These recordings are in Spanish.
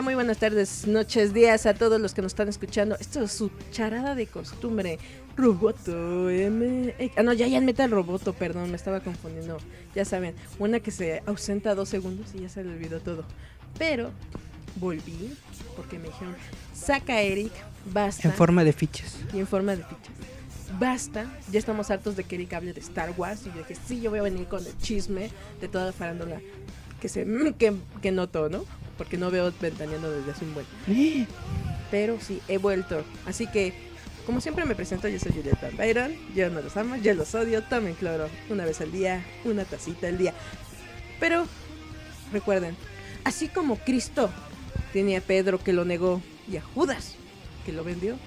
Hola, muy buenas tardes, noches, días a todos los que nos están escuchando. Esto es su charada de costumbre. Roboto M. Ah, no, ya, ya meta el roboto, perdón, me estaba confundiendo. Ya saben, una que se ausenta dos segundos y ya se le olvidó todo. Pero volví porque me dijeron, saca Eric, basta. En forma de fichas. y en forma de fichas. Basta, ya estamos hartos de que Eric hable de Star Wars. Y yo dije, sí, yo voy a venir con el chisme de toda la farándula que se que, que noto, ¿no? Porque no veo ventaneando desde hace un buen. Eh, Pero sí, he vuelto. Así que, como siempre me presento, yo soy Julieta Byron. Yo no los amo, yo los odio. Tomen cloro una vez al día, una tacita al día. Pero, recuerden, así como Cristo tenía a Pedro que lo negó y a Judas que lo vendió,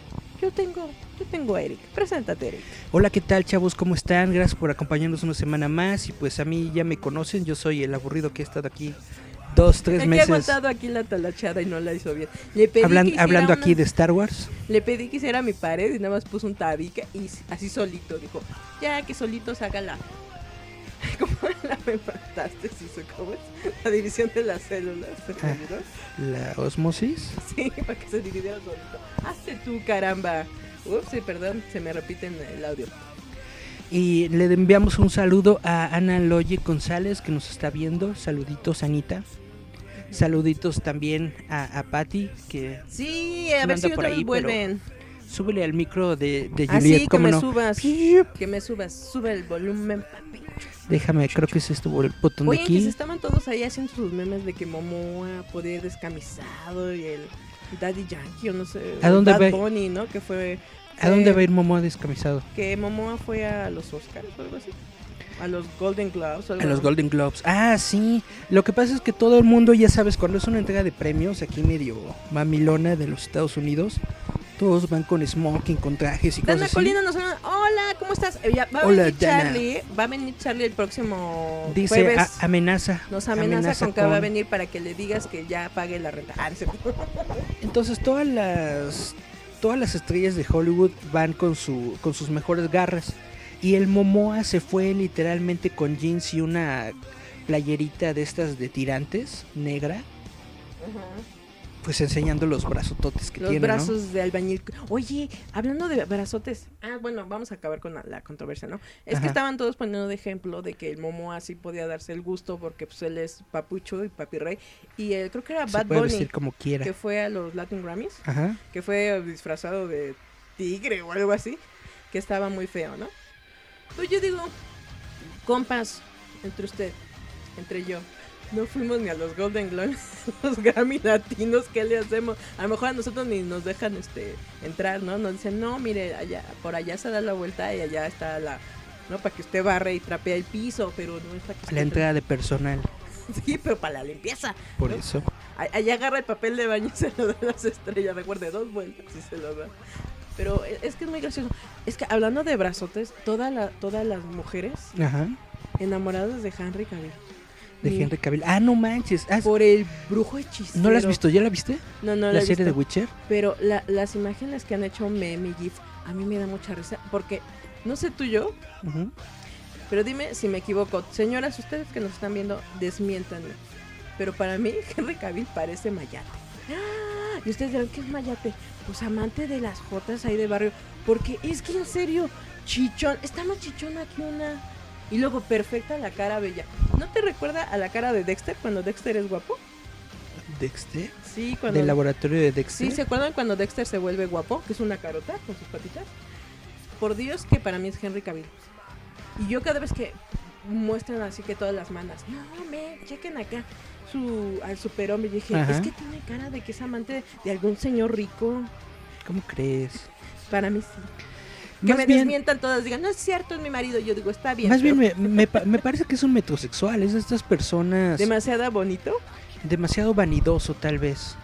yo tengo, yo tengo a Eric. Preséntate, Eric. Hola, ¿qué tal, chavos? ¿Cómo están? Gracias por acompañarnos una semana más. Y pues a mí ya me conocen. Yo soy el aburrido que ha estado aquí dos, tres El que ha meses aguantado aquí la talachada y no la hizo bien. Le pedí hablan- que hablando una- aquí de Star Wars. Le pedí que hiciera mi pared y nada más puso un tabique y así solito dijo, ya que solito se haga la... ¿Cómo la metástasis o cómo es? La división de las células. ¿se me Ah. La osmosis. Sí, para que se dividiera solito. Hazte tú, caramba. Ups, sí, perdón, se me repite en el audio. Y le enviamos un saludo a Ana Loye González que nos está viendo. Saluditos, Anita. Saluditos también a, a Patty que Sí, a ver si por ahí, vuelven. súbele al micro de, de Así Juliet. que ¿cómo me no? subas. Que me subas. Sube el volumen, papi. Déjame, creo que es este el botón de Oye, que se aquí. estaban todos ahí haciendo sus memes de que Momoa podía ir descamisado y el Daddy Yankee o no sé. ¿A dónde Bad va? Bunny, ¿no? Que fue. ¿A dónde fue- va a ir Momoa descamisado? Que Momoa fue a los Oscars o algo así. A los Golden Globes. A los. Golden Globes. Ah, sí. Lo que pasa es que todo el mundo, ya sabes, cuando es una entrega de premios aquí medio mamilona de los Estados Unidos, todos van con smoking, con trajes y Dana cosas así. Colina nos habla, Hola, ¿cómo estás? Eh, ya, va a Hola, venir Dana. Charlie. Va a venir Charlie el próximo Dice jueves. a- amenaza. nos amenaza, con que va a venir para que le digas que ya pague la renta. Ah. Entonces todas las todas las estrellas de Hollywood van con su con sus mejores garras y el Momoa se fue literalmente con jeans y una playerita de estas de tirantes negra, pues enseñando los brazototes que Los tiene, ¿no? brazos de albañil. Oye, hablando de brazotes. Ah, bueno, vamos a acabar con la, la controversia, ¿no? Es Ajá. que estaban todos poniendo de ejemplo de que el Momo así podía darse el gusto porque pues él es papucho y papi rey. Y eh, creo que era Se Bad puede Bunny vestir como quiera. que fue a los Latin Grammys, Ajá. que fue disfrazado de tigre o algo así, que estaba muy feo, ¿no? Pues yo digo, compas, entre usted, entre yo. No fuimos ni a los Golden Globes, los Grammy latinos, ¿qué le hacemos? A lo mejor a nosotros ni nos dejan este entrar, ¿no? Nos dicen, no, mire, allá, por allá se da la vuelta y allá está la, ¿no? Para que usted barre y trapea el piso, pero no es para que La entrada de personal, Sí, pero para la limpieza. por ¿no? eso. Allá agarra el papel de baño y se lo da a las estrellas, recuerde, dos vueltas y se lo da. Pero e- es que es muy gracioso. Es que hablando de brazotes, toda la, todas las mujeres Ajá. enamoradas de Henry Cavill. De. Henry Cavill. Ah, no manches. Ah, Por el brujo hechicero. ¿No la has visto? ¿Ya la viste? No, no la, la he serie de visto. Witcher. Pero la- las imágenes que han hecho meme y GIF, a mí me da mucha risa. Porque, no sé tú y yo, Ujú. pero dime si me equivoco. Señoras, ustedes que nos están viendo, desmiéntanme. Pero para mí, Henry Cavill parece Mayate. Y ustedes dirán, ¿qué es Mayate? Pues amante de las jotas ahí de barrio. Porque es que en serio, chichón. Está más chichona que una. Y luego perfecta la cara bella. ¿No te recuerda a la cara de Dexter cuando Dexter es guapo? Dexter. Sí, cuando. Del laboratorio de Dexter. Sí, ¿se acuerdan cuando Dexter se vuelve guapo? Que es una carota con sus patitas. Por Dios que para mí es Henry Cavill. Y yo cada vez que muestran así que todas las manas, no, me, chequen acá su, al superhombre. Y dije, Ajá. es que tiene cara de que es amante de, algún señor rico. ¿Cómo crees? Para mí sí. Que Más me bien- desmientan todas, digan, no es cierto, es mi marido. Yo digo, está bien. Más bien me, me pa- me parece que es un metrosexual, es de estas personas Demasiado bonito. demasiado vanidoso tal vez,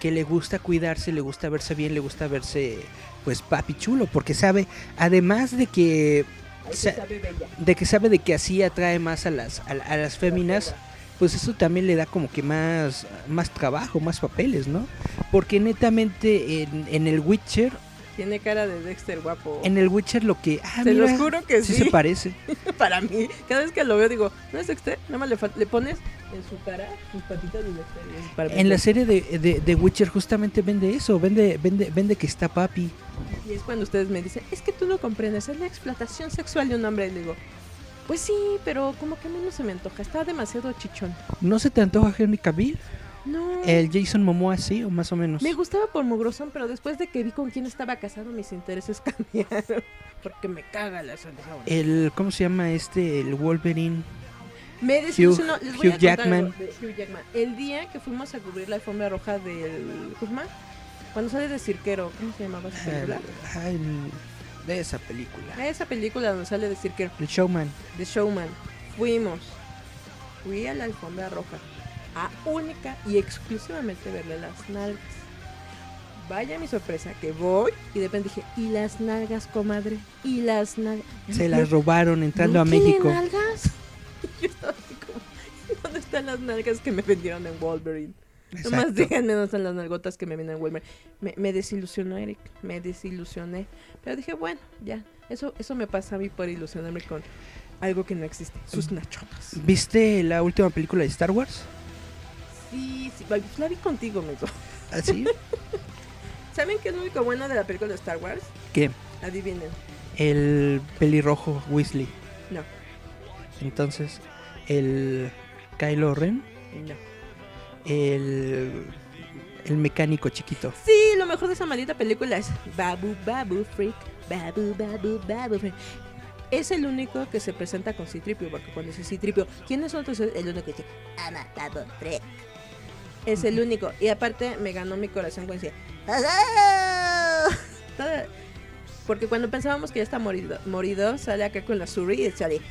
que le gusta cuidarse, le gusta verse bien, le gusta verse pues papi chulo, porque sabe, además de que Ay, Sa- sabe de que sabe de que así atrae más a las a, a las féminas, pues eso también le da como que más más trabajo, más papeles, ¿no? Porque netamente en, en el Witcher, Tiene cara de Dexter guapo. en el Witcher lo que ah, Se mira, los juro que sí sí. se parece. Para mí, cada vez que lo veo digo, no es Dexter, nada más le, le pones en su cara sus patitas de Dexter. En la serie de, de, de Witcher justamente vende eso, vende vende vende que está papi. Y es cuando ustedes me dicen, es que tú no comprendes, es la explotación sexual de un hombre. Y digo, pues sí, pero como que a mí no se me antoja, está demasiado chichón. ¿No se te antoja Henry Cavill? No. El Jason Momoa sí o más o menos. Me gustaba por mugrosón, pero después de que vi con quién estaba casado, mis intereses cambiaron. Porque me caga la salsa. El ¿cómo se llama este el Wolverine? Me desilusionó. Les voy Hugh a Jackman. de Hugh Jackman. El día que fuimos a cubrir la alfombra roja del Kuzma, cuando sale de cirquero, ¿cómo se llamaba película? Ah, el- de esa película. Esa película donde sale de cirquero, El Showman. de Showman. Fuimos. Fui a la alfombra roja. A única y exclusivamente verle las nalgas. Vaya mi sorpresa, que voy y de repente dije, ¿y las nalgas, comadre? ¿Y las nalgas? Se las robaron entrando ¿No a México. nalgas? Yo estaba así como, ¿dónde están las nalgas que me vendieron en Wolverine? Nomás Exacto. díganme dónde están las nalgotas que me vienen en Wolverine. Me, me desilusionó, Eric, me desilusioné. Pero dije, bueno, ya, eso, eso me pasa a mí por ilusionarme con algo que no existe, sus nachotas. ¿Viste la última película de Star Wars? Sí, sí, la vi contigo, amigo. ¿Así? ¿Saben qué es lo único bueno de la película de Star Wars? ¿Qué? Adivinen. El pelirrojo Weasley. No, Entonces, el Kylo Ren, no. El el mecánico chiquito. Sí, lo mejor de esa maldita película es Babu Babu Freak, Babu Babu Babu Freak. Es el único que se presenta con Citripio, porque cuando dice Citripio, ¿quién es otro? El único que dice, ama Babu Freak. Es el único. Y aparte me ganó mi corazón cuando decía, Porque cuando pensábamos que ya está morido, morido sale acá con la Suri y sale,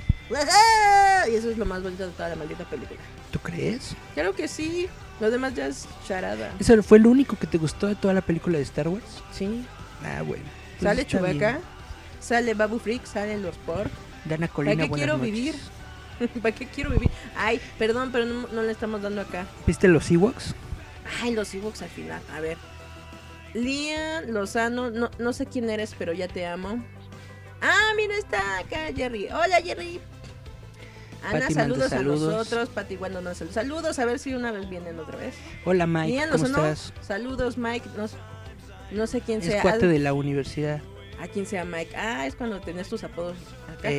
y eso es lo más bonito de toda la maldita película. ¿Tú crees? Claro que sí, lo demás ya es charada. ¿Ese fue el único que te gustó de toda la película de Star Wars? Sí. Ah, bueno. Pues Sale bien. Chewbacca, sale Babu Freak, salen los por. Dana ¿Para Colina, qué buenas quiero noches. vivir? ¿Para qué quiero vivir? Ay, perdón, pero no, no le estamos dando acá. ¿Viste los Ewoks? Ay, los Ewoks al final. A ver. Lian Lozano, no, no sé quién eres, pero ya te amo. Ah, mira, está acá Jerry. Hola, Jerry. Ana, Pati saludos, saludos. a nosotros. Pati, igual no saludos. Saludos, a ver si una vez vienen otra vez. Hola Mike, ¿cómo estás? saludos, Mike. No, no sé quién Es sea. cuate de la universidad. A quién sea Mike. Ah, es cuando tenías tus apodos acá.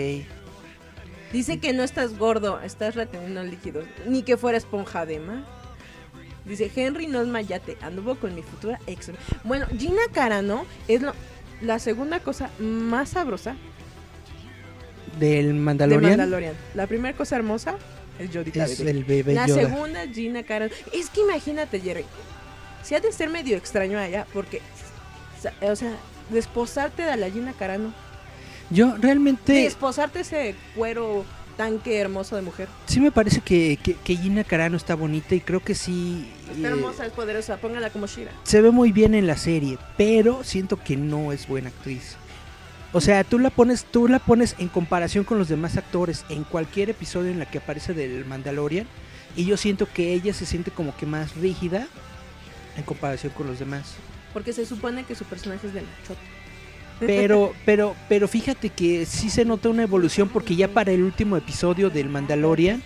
Dice que no estás gordo, estás reteniendo líquidos. Ni que fuera esponja de mar. Dice, Henry no es mayate, anduvo con mi futura ex. Bueno, Gina Carano es lo- la segunda cosa más sabrosa del de Mandalorian. La primera cosa hermosa es Jodita es el bebé La Yoda. segunda, Gina Carano. Es que imagínate, Jerry. Si ha de ser medio extraño allá, porque, o sea, desposarte de la Gina Carano. Yo realmente Desposarte ese cuero tanque hermoso de mujer. sí me parece que, que, que Gina Carano está bonita y creo que sí Está eh, hermosa, es poderosa, póngala como Shira. se ve muy bien en la serie, pero siento que no es buena actriz. O sea, tú la pones, tú la pones en comparación con los demás actores en cualquier episodio en la que aparece del Mandalorian y yo siento que ella se siente como que más rígida en comparación con los demás. Porque se supone que su personaje es de machote. Pero, pero, pero fíjate que sí se nota una evolución porque ya para el último episodio del Mandalorian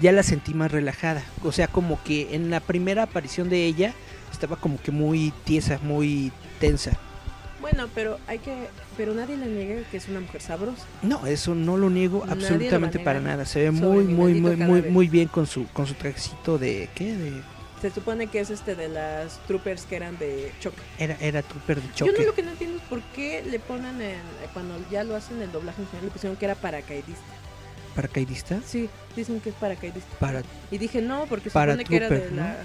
ya la sentí más relajada. O sea, como que en la primera aparición de ella estaba como que muy tiesa, muy tensa. Bueno, pero hay que. Pero nadie le niega que es una mujer sabrosa. No, eso no lo niego Nadie lo absolutamente para nada. Se ve muy, muy, muy, muy, muy bien con su, con su trajecito de ¿qué? De, Se supone que es este de las troopers que eran de choque. era, era trooper de Yo no choque. lo que no entiendo es por qué le ponen en. Cuando ya lo hacen el doblaje en general, le pusieron que era paracaidista. ¿Paracaidista? Sí, dicen que es paracaidista. Para, Y dije, no, porque se Para supone que era de trooper, ¿no? la.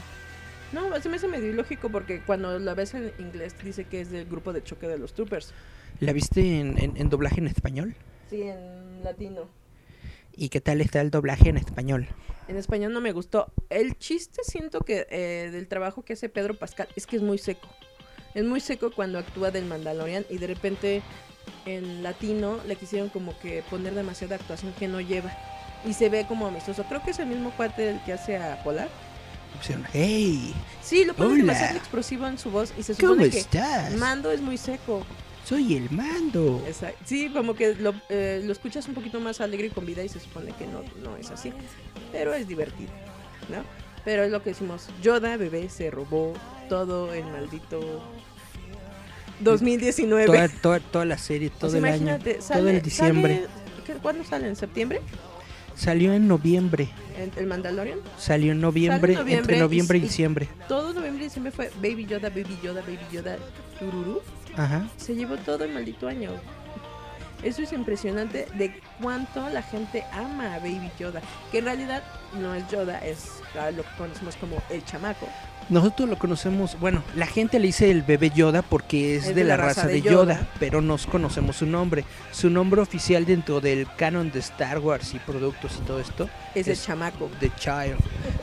No, se me hace medio ilógico porque cuando la ves en inglés dice que es del grupo de choque de los troopers. ¿La viste en, en- en doblaje en español? Sí, en latino. ¿Y qué tal está el doblaje en español? En español no me gustó. El chiste siento que eh, del trabajo que hace Pedro Pascal es que es muy seco. Es muy seco cuando actúa del Mandalorian y de repente en latino le quisieron como que poner demasiada actuación que no lleva. Y se ve como amistoso. Creo que es el mismo cuate el que hace a Polar. Pusieron, ¡Hey! Sí, lo pone Hola. demasiado explosivo en su voz y se ¿Cómo supone que estás? Mando es muy seco. Soy el mando. Exacto. Sí, como que lo, eh, lo escuchas un poquito más alegre y con vida y se supone que no, no es así. Pero es divertido, ¿no? Pero es lo que decimos, Yoda, bebé, se robó todo el maldito 2019. Toda, toda, toda la serie, todo O sea, el año, imagínate, todo sale- el diciembre. sale- ¿qué- ¿Cuándo sale? ¿En septiembre? Salió en noviembre. ¿El, Mandalorian? Salió en noviembre, noviembre entre noviembre y, y- diciembre. Todo noviembre y diciembre fue Baby Yoda, Baby Yoda, Baby Yoda, tururú. Ajá. se llevó todo el maldito año. Eso es impresionante de cuánto la gente ama a Baby Yoda. Que en realidad no es Yoda, es ah, lo que conocemos como el chamaco. Nosotros lo conocemos, bueno, la gente le dice el bebé Yoda porque es, de, la, raza, de Yoda, pero no conocemos su nombre. Su nombre oficial dentro del canon de Star Wars y productos y todo esto Es, el chamaco. The Child.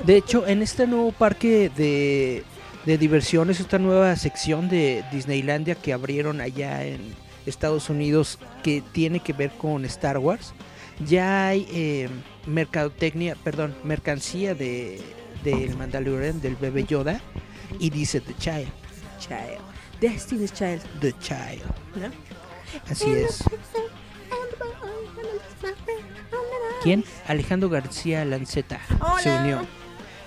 De hecho, en este nuevo parque de, de diversiones, esta nueva sección de Disneylandia que abrieron allá en Estados Unidos que tiene que ver con Star Wars, ya hay eh, mercadotecnia, perdón, mercancía de del Mandalorian, del bebé Yoda, y dice The Child, Child. Destiny's Child. The Child. ¿no? Así es. ¿Quién? Alejandro García Lanceta se Hola. unió.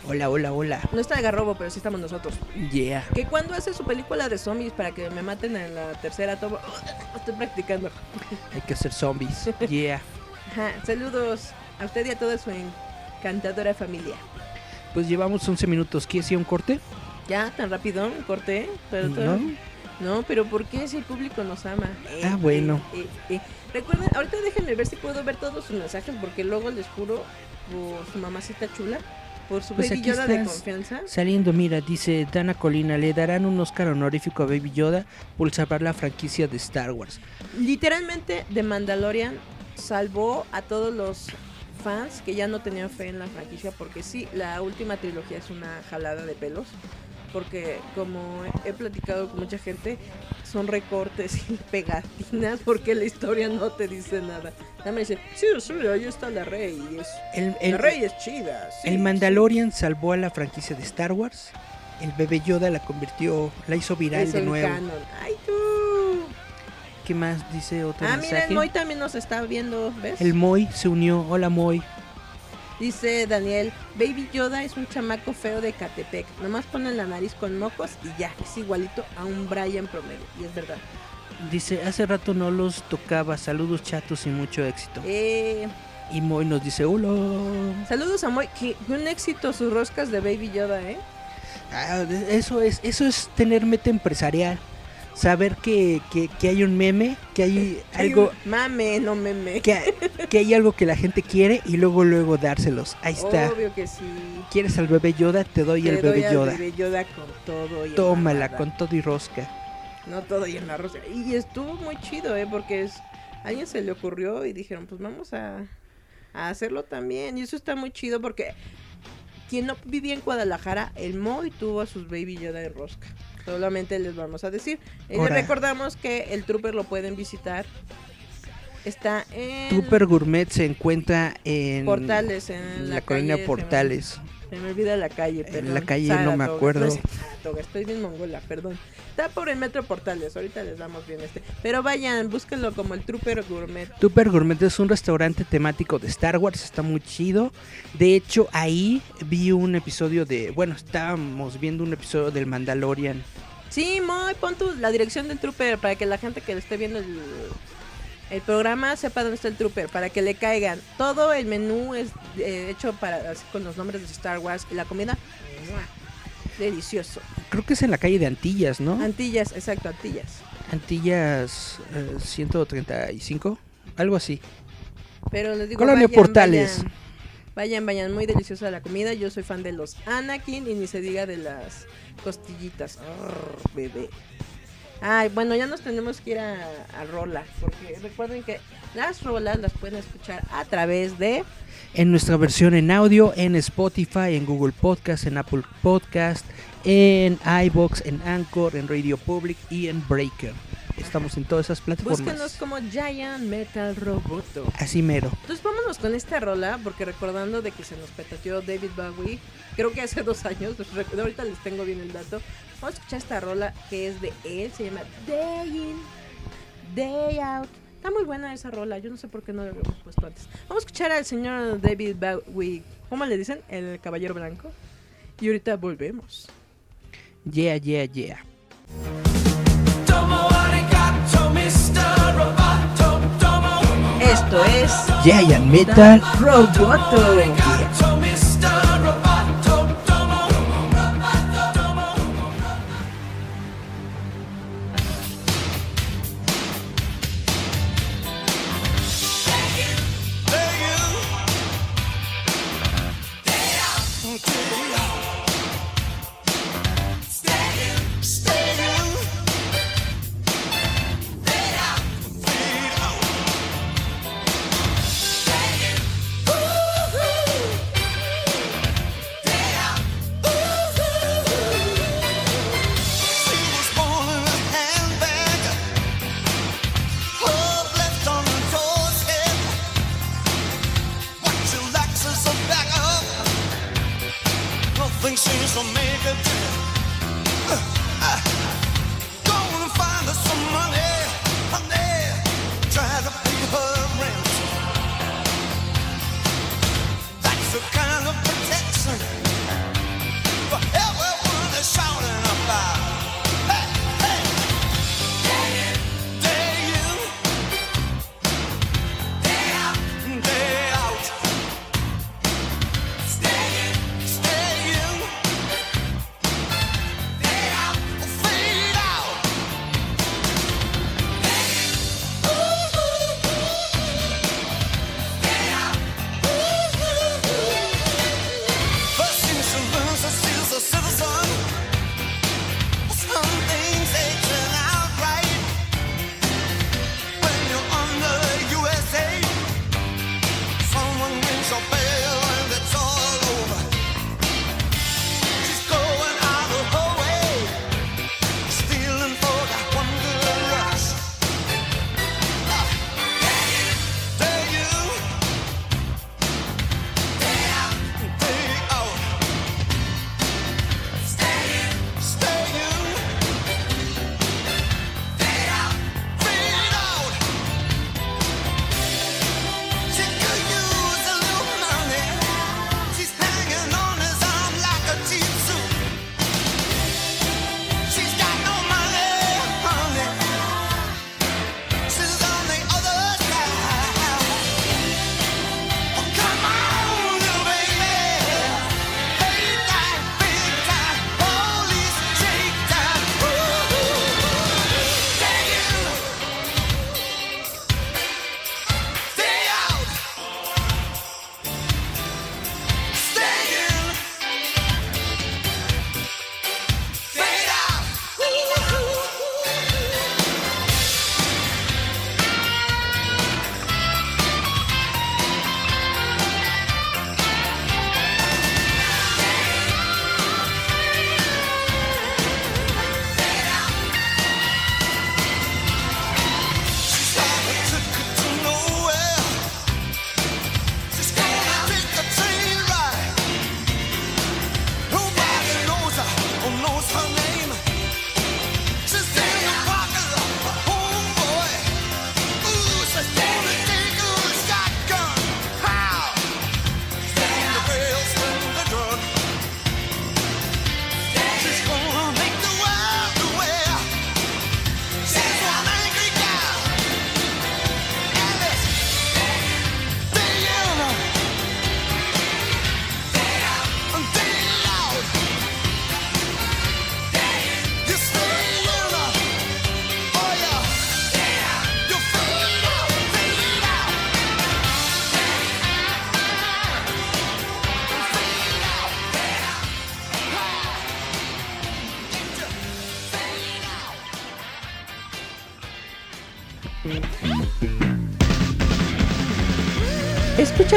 Hola, hola, hola. No está el garrobo, pero sí estamos nosotros. Yeah. Que cuando hace su película de zombies para que me maten en la tercera toma. Estoy practicando. Hay que ser zombies. Yeah. Ajá, Saludos a usted y a toda su encantadora familia. Pues llevamos 11 minutos. ¿Quieres ir a un corte? Ya, tan rápido, corté. Pero todo- No. No, pero ¿por qué si el público nos ama? Eh, Ah, bueno. eh, eh, eh. Recuerden, ahorita déjenme ver si puedo ver todos sus mensajes, porque luego les juro, por su mamacita chula, por su Pues baby aquí Yoda de confianza. Saliendo, mira, dice Dana Colina, le darán un Oscar honorífico a Baby Yoda por salvar la franquicia de Star Wars. Literalmente, The Mandalorian salvó a todos los fans que ya no tenían fe en la franquicia, porque sí, la última trilogía es una jalada de pelos. Porque como he platicado con mucha gente, son recortes y pegatinas porque la historia no te dice nada. Nada me dice, sí, sí, ahí está la rey. es- El, la rey es chida. sí, el sí". Mandalorian salvó a la franquicia de Star Wars. El bebé Yoda la convirtió, la hizo viral Es de nuevo. canon. Ay, tú. ¿Qué más dice otro Ah, mira, mensaje? el Moy también nos está viendo, ¿ves? El Moy se unió. Hola Moy. Dice Daniel, Baby Yoda es un chamaco feo de Catepec. Nomás pone la nariz con mocos y ya, es igualito a un Brian promedio. Y es verdad. Dice, hace rato no los tocaba. Saludos chatos y mucho éxito. Eh, Y Moy nos dice, hola. saludos a Moy. Que que un éxito sus roscas de Baby Yoda, ¿eh? Ah, eso es, eso es tener meta empresarial. Saber que, que, que hay un meme, que hay algo, Mame, no meme. que, que hay algo que la gente quiere y luego luego dárselos. Ahí está. Obvio que sí. ¿Quieres al bebé Yoda? Te doy Te el bebé al Yoda. Bebé Yoda con todo y Tómala con todo y rosca. No todo y en la rosa. Y estuvo muy chido, ¿eh? Porque es, a alguien se le ocurrió y dijeron, pues vamos a, a hacerlo también. Y eso está muy chido porque quien no vivía en Guadalajara, el Moy tuvo a sus Baby Yoda en rosca. Solamente les vamos a decir. Y les Ahora. recordamos que el Trooper lo pueden visitar. Está en Trooper Gourmet se encuentra en Portales, en la, la, colonia Portales. Se me olvida la calle, En perdón. la calle no me acuerdo. No es Saratoga, estoy bien mongola, perdón. Está por el Metro Portales, ahorita les damos bien este. Pero vayan, búsquenlo como el Trooper Gourmet. Trooper Gourmet es un restaurante temático de Star Wars, está muy chido. De hecho, ahí vi un episodio de, bueno, estábamos viendo un episodio del Mandalorian. Sí, Moy, pon tu, la dirección del Trooper para que la gente que esté viendo el, el programa sepa dónde está el Trooper, para que le caigan. Todo el menú es eh, hecho para así, con los nombres de Star Wars y la comida, delicioso. Creo que es en la calle de Antillas, ¿no? Antillas, exacto, Antillas. Antillas eh, 135, algo así. Pero les digo, vayan, Portales. vayan. Vayan, vayan, muy deliciosa la comida. Yo soy fan de los Anakin y ni se diga de las costillitas. Arr, bebé. Ay, bueno, ya nos tenemos que ir a, a Rola, porque recuerden que las rolas las pueden escuchar a través de En nuestra versión en audio, en Spotify, en Google Podcast, en Apple Podcast, en iBox, en Anchor, en Radio Public y en Breaker. Estamos en todas esas Búsquenos plataformas. como Giant Metal Roboto. Así mero. Entonces vámonos con esta rola, porque recordando de que se nos petateó David Bowie, creo que hace dos años, ahorita les tengo bien el dato. Vamos a escuchar esta rola que es de él, se llama Day In, Day Out. Está muy buena esa rola, yo no sé por qué no la habíamos puesto antes. Vamos a escuchar al señor David Bowie, ¿cómo le dicen? El caballero blanco. Y ahorita volvemos. Yeah, yeah, yeah. Esto es Giant Metal. Roboto.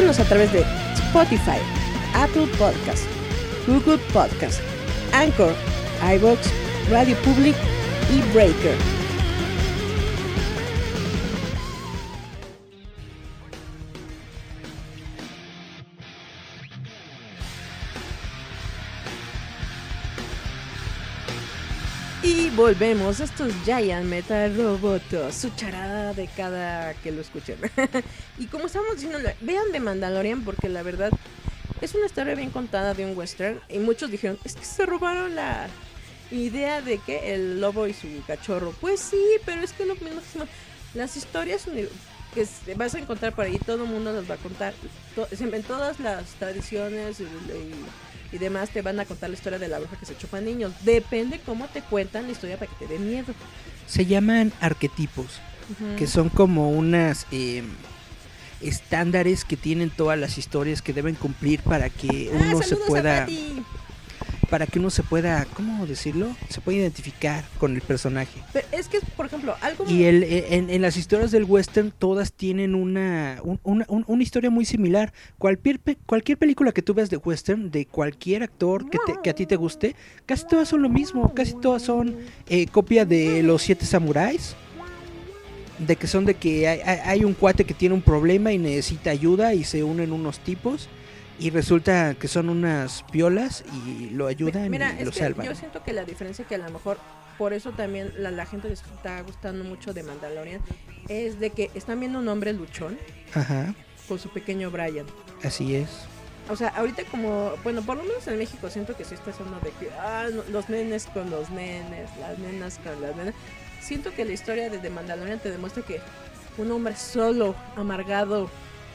A través de Spotify, Apple Podcast, Google Podcast, Anchor, iVoox, Radio Public y Breaker. Volvemos, esto es Giant Metal Roboto, su charada de cada que lo escuchen. y como estamos diciendo, vean de Mandalorian porque la verdad es una historia bien contada de un western y muchos dijeron, es que se robaron la idea de que el lobo y su cachorro. Pues sí, pero es que lo mismo las historias que vas a encontrar por ahí, todo el mundo las va a contar. en todas las tradiciones y demás te van a contar la historia de la bruja que se chupa niños. Depende cómo te cuentan la historia para que te dé miedo. Se llaman arquetipos, que son como unas em, estándares que tienen todas las historias que deben cumplir para que ah, uno se pueda para que uno se pueda, ¿cómo decirlo? Se pueda identificar con el personaje. es que, por ejemplo, algo... Y el, e, en, las historias del western todas tienen una, una, historia muy similar. Cualquier, cualquier película que tú veas de western, de cualquier actor que, que a ti te guste, casi todas son lo mismo. Casi todas son eh, copia de Los Siete Samuráis de que son de que hay, hay, un cuate que tiene un problema y necesita ayuda y se unen unos tipos y resulta que son unas violas y lo ayudan y lo salvan. Yo siento que la diferencia que a lo mejor por eso también la, gente les está gustando mucho de Mandalorian es de que están viendo un hombre luchón Ajá. con su pequeño Brian. Así es. O sea, ahorita como, bueno, por lo menos en México siento que sí está haciendo de que, ah, los nenes con los nenes, las nenas con las nenas. Siento que la historia de The Mandalorian te demuestra que un hombre solo, amargado,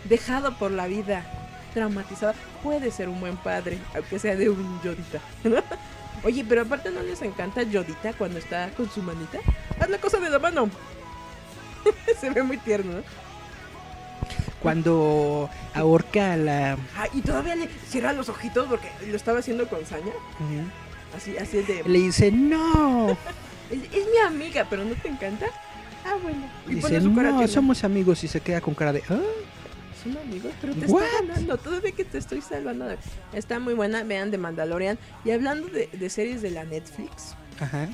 dejado por la vida, traumatizada, puede ser un buen padre, aunque sea de un Yodita. Oye, pero aparte no les encanta Yodita cuando está con su manita. Haz la cosa de la mano. Se ve muy tierno, Cuando ahorca a la. Ah, y todavía le cierra los ojitos porque lo estaba haciendo con saña. Así, así de. Le dice, no. es, mi amiga, pero no te encanta. Ah, bueno. Y dice, no, somos amigos y se queda con cara de. ¿Ah? Amigos, pero te está ganando. Todavía que te estoy salvando. Está muy buena. Vean de Mandalorian. Y hablando de, series de la Netflix. Ajá.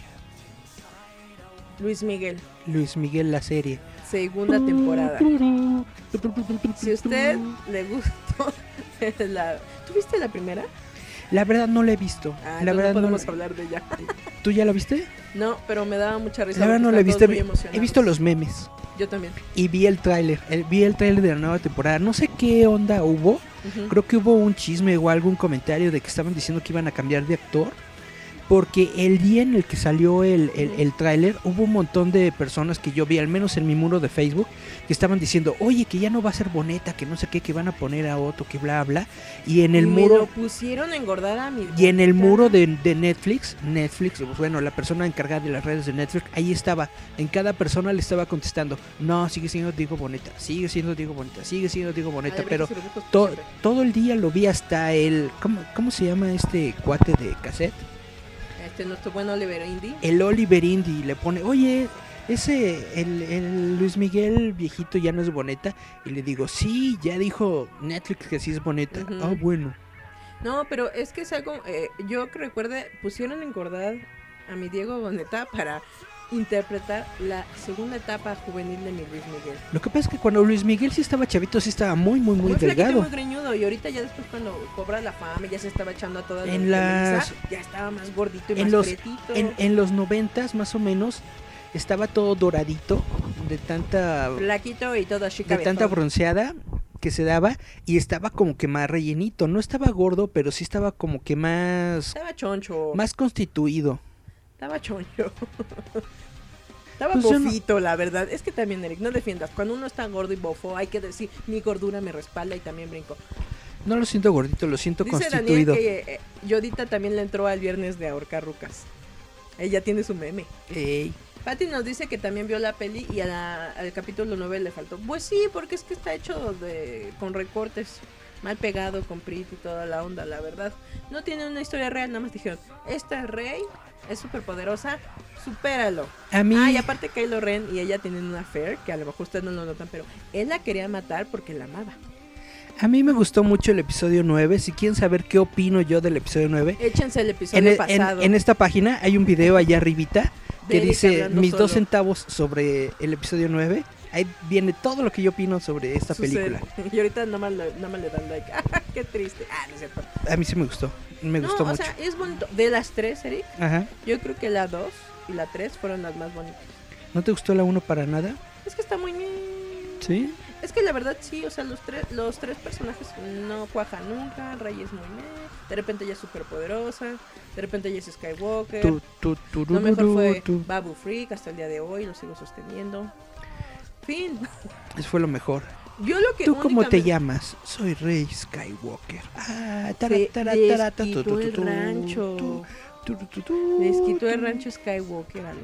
Luis Miguel. Luis Miguel, la serie. Segunda temporada. Si usted le gustó la... ¿Tuviste la primera? La verdad no la he visto. Ah, la verdad no podemos hablar de ella. ¿Tú ya la viste? No, pero me daba mucha risa. La verdad no la he visto. He visto los memes. Yo también. Y vi el tráiler, vi el tráiler de la nueva temporada. No sé qué onda hubo. Creo que hubo un chisme o algún comentario de que estaban diciendo que iban a cambiar de actor porque el día en el que salió el, el, tráiler hubo un montón de personas que yo vi, al menos en mi muro de Facebook, que estaban diciendo, oye, que ya no va a ser Boneta, que no sé qué, que van a poner a otro, que bla, bla. Y en el muro... lo pusieron a engordar a mi... Y en el muro de, Netflix, Netflix, pues bueno, la persona encargada de las redes de Netflix, ahí estaba, en cada persona le estaba contestando, no, sigue siendo Diego Boneta, sigue siendo Diego Boneta, sigue siendo Diego Boneta, pero todo el día lo vi hasta el... ¿Cómo, cómo se llama este cuate de cassette? Este, nuestro buen Oliver Indy. El Oliver Indy le pone, oye, ese, el, Luis Miguel viejito ya no es boneta. Y le digo, sí, ya dijo Netflix que sí es boneta. Ah, bueno. No, pero es que es algo, eh, yo que recuerde, pusieron engordar a mi Diego Boneta para interpretar la segunda etapa juvenil de mi Luis Miguel. Lo que pasa es que cuando Luis Miguel sí estaba chavito, sí estaba muy, muy, muy, muy delgado. muy greñudo, y ahorita ya después cuando cobra la fama, ya se estaba echando a todas en las... ya estaba más gordito y en más los, en, en, los noventas, más o menos, estaba todo doradito, de tanta... Flaquito y todo chica. De tanta bronceada que se daba y estaba como que más rellenito. No estaba gordo, pero sí estaba como que más... Estaba choncho. Más constituido. Estaba choncho. Estaba pues bofito, la verdad. Es que también, Eric, no defiendas. Cuando uno está gordo y bofo, hay que decir, mi gordura me respalda y también brinco. No lo siento gordito, lo siento Dice constituido. Daniel que eh, Yodita también le entró al viernes de ahorcar rucas. Ella tiene su meme. Ey. Patty nos dice que también vio la peli y al capítulo 9 le faltó. Pues sí, porque es que está hecho de con recortes. Mal pegado, con Prit y toda la onda, la verdad. No tiene una historia real, nada más dijeron, esta es Rey es súper poderosa, supéralo. A mí, Ah, y aparte Kylo Ren y ella tienen una affair, que a lo mejor ustedes no lo notan, pero él la quería matar porque la amaba. a mí me gustó mucho el episodio 9. Si quieren saber qué opino yo del episodio 9, Échense el en, episodio el- en- pasado. en esta página hay un video allá arribita que dice mis dos solo. centavos sobre el episodio 9. Ahí viene todo lo que yo opino sobre esta Su ser. película. Y ahorita nada más, le- dan like. Ah, qué triste. Ah, no es cierto. A mí sí me gustó. Me no, gustó o mucho. sea, es bonito. De las tres, Eric, Ajá. yo creo que la 2 y la 3 fueron las más bonitas. ¿No te gustó la 1 para nada? Es que está muy... Sí. Es que la verdad sí, o sea, los tres, los tres personajes no cuajan nunca. Rey es muy meh, de repente ella es súper poderosa, de repente ella es Skywalker. Tu, tu, Lo mejor fue tu. Babu Freak hasta el día de hoy, lo sigo sosteniendo. Fin. Eso fue lo mejor. Yo lo que ¿Tú cómo te llamas? Soy Rey Skywalker. Ah, tara, Se tara, les quitó el rancho. Les quitó el rancho Skywalker a los.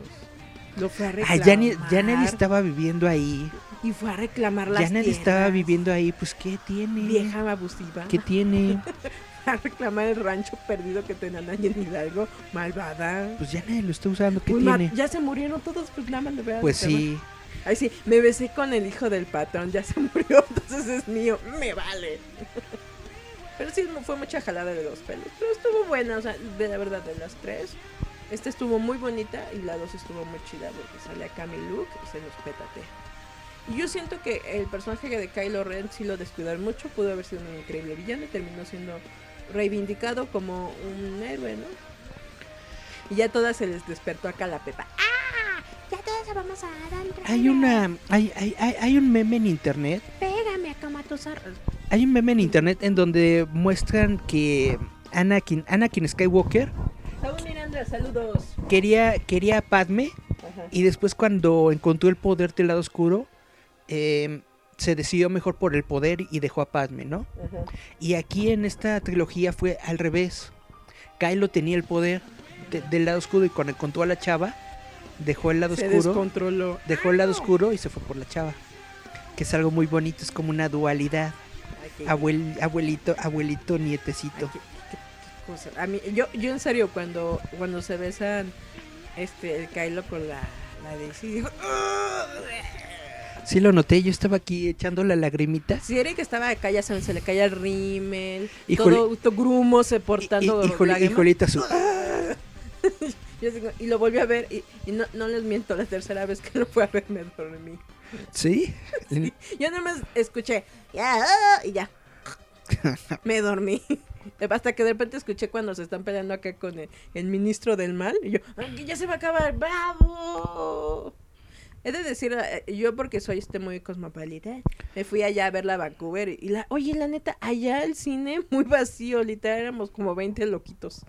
Lo fue a Ah, reclamar. Janet, Janet estaba viviendo ahí. Y fue a reclamar las Janet tierras. estaba viviendo ahí. Pues, ¿qué tiene? Vieja abusiva. ¿Qué tiene? A reclamar el rancho perdido que tenían ahí en Hidalgo. Malvada. Pues ya nadie lo está usando. ¿Qué Pues, tiene? ya se murieron todos, pues nada más le voy a Pues sí. Ay, sí, me besé con el hijo del patrón, ya se murió, entonces es mío, me vale. Pero sí, fue mucha jalada de los pelos. Pero estuvo buena, o sea, de la verdad, de las tres. Esta estuvo muy bonita y la dos estuvo muy chida porque sale acá mi look y se los pétate. Y yo siento que el personaje de Kylo Ren sí lo descuidaron mucho, pudo haber sido un increíble villano y terminó siendo reivindicado como un héroe, ¿no? Y ya todas se les despertó acá la pepa. ¡Ah! Vamos a Hay una. Hay, hay, hay, hay un meme en internet. Pégame acá, Matusar. Hay un meme en internet en donde muestran que Anakin, Anakin Skywalker Saúl Miranda, saludos. quería, quería a Padme Ajá. y después cuando encontró el poder del lado oscuro eh, se decidió mejor por el poder y dejó a Padme, ¿no? Ajá. Y aquí en esta trilogía fue al revés. Kylo tenía el poder de- del lado oscuro y cuando encontró a la chava dejó el lado Se oscuro, descontroló. dejó el lado oscuro y se fue por la chava. Que es algo muy bonito, es como una dualidad. Abuel, abuelito, abuelito, nietecito. qué- qué- qué cosa. A mí, yo, yo en serio, cuando, cuando se besan este, el Kylo con la, la Daisy, Sí lo noté, yo estaba aquí echando la lagrimita. si Eric estaba acá, ya se le caía el rímel, Híjole. todo, todo grumo se portando Y- híjole, hijolita su... Yo digo, y lo volví a ver y, y no, no les miento, la tercera vez que lo fue a ver me dormí. ¿Sí? Yo nada más escuché, ah", y ya. Me dormí. Hasta que de repente escuché cuando se están peleando acá con el, el ministro del mal. Y yo, "Ah, ya se va a acabar, bravo. He de decir, eh, yo porque soy este muy cosmopolita, me fui allá a verla a Vancouver y la, oye, la neta, allá el cine muy vacío, literal éramos como 20 loquitos.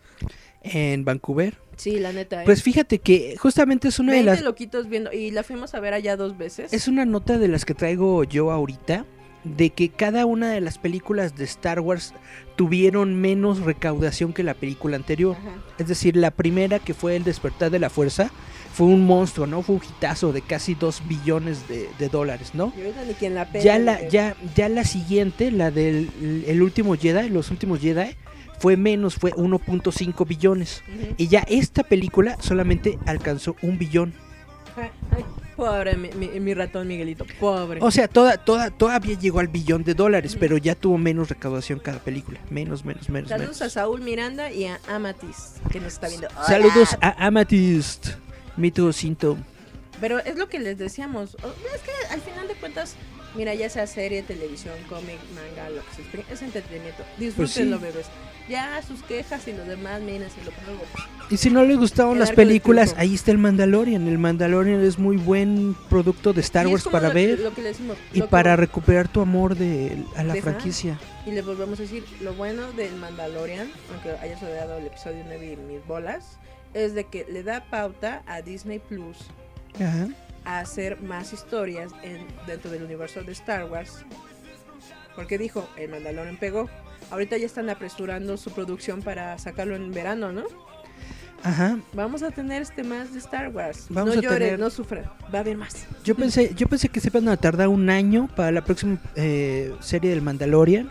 En Vancouver. Sí, la neta. ¿eh? Pues fíjate que justamente es una de 20 las... loquitos viendo y la fuimos a ver allá dos veces. Es una nota de las que traigo yo ahorita. De que cada una de las películas de Star Wars tuvieron menos recaudación que la película anterior. Ajá. Es decir, la primera que fue El despertar de la fuerza fue un monstruo, ¿no? Fue un hitazo de casi 2 billones de, de dólares, ¿no? Y ahorita ni quien la Ya la, ya, ya la siguiente, la del el último Jedi, los últimos Jedi, fue menos, fue 1.5 billones. Y ya esta película solamente alcanzó un billón. Ay, pobre mi, mi- mi ratón Miguelito, pobre. O sea, toda, toda, todavía llegó al billón de dólares, pero ya tuvo menos recaudación cada película. Menos, menos, menos, Saludos a. Saúl Miranda y a Amatis, que nos está viendo. ¡Hola! Saludos a Amethyst. Mito Cinto. Pero es lo que les decíamos. Es que al final de cuentas, mira, ya sea serie, televisión, cómic, manga, lo que se es entretenimiento. Disfrútenlo, Pues sí. bebés. Ya sus quejas y lo demás, miren, se lo pongo. Y si no les gustaron las películas, ahí está el Mandalorian. El Mandalorian es muy buen producto de Star Wars para lo- ver lo que decimos, y lo para recuperar tu amor de, a la De franquicia. Y les volvemos a decir, lo bueno del Mandalorian, aunque hayas odiado el episodio 9 y mis bolas, es de que le da pauta a Disney Plus Ajá. a hacer más historias en, dentro del universo de Star Wars. Porque dijo, el Mandalorian pegó. Ahorita ya están apresurando su producción para sacarlo en verano, ¿no? Ajá. Vamos a tener este más de Star Wars. Vamos no tener- no sufran. Va a haber más. Yo pensé, yo pensé que se iban a tardar un año para la próxima eh, serie del Mandalorian,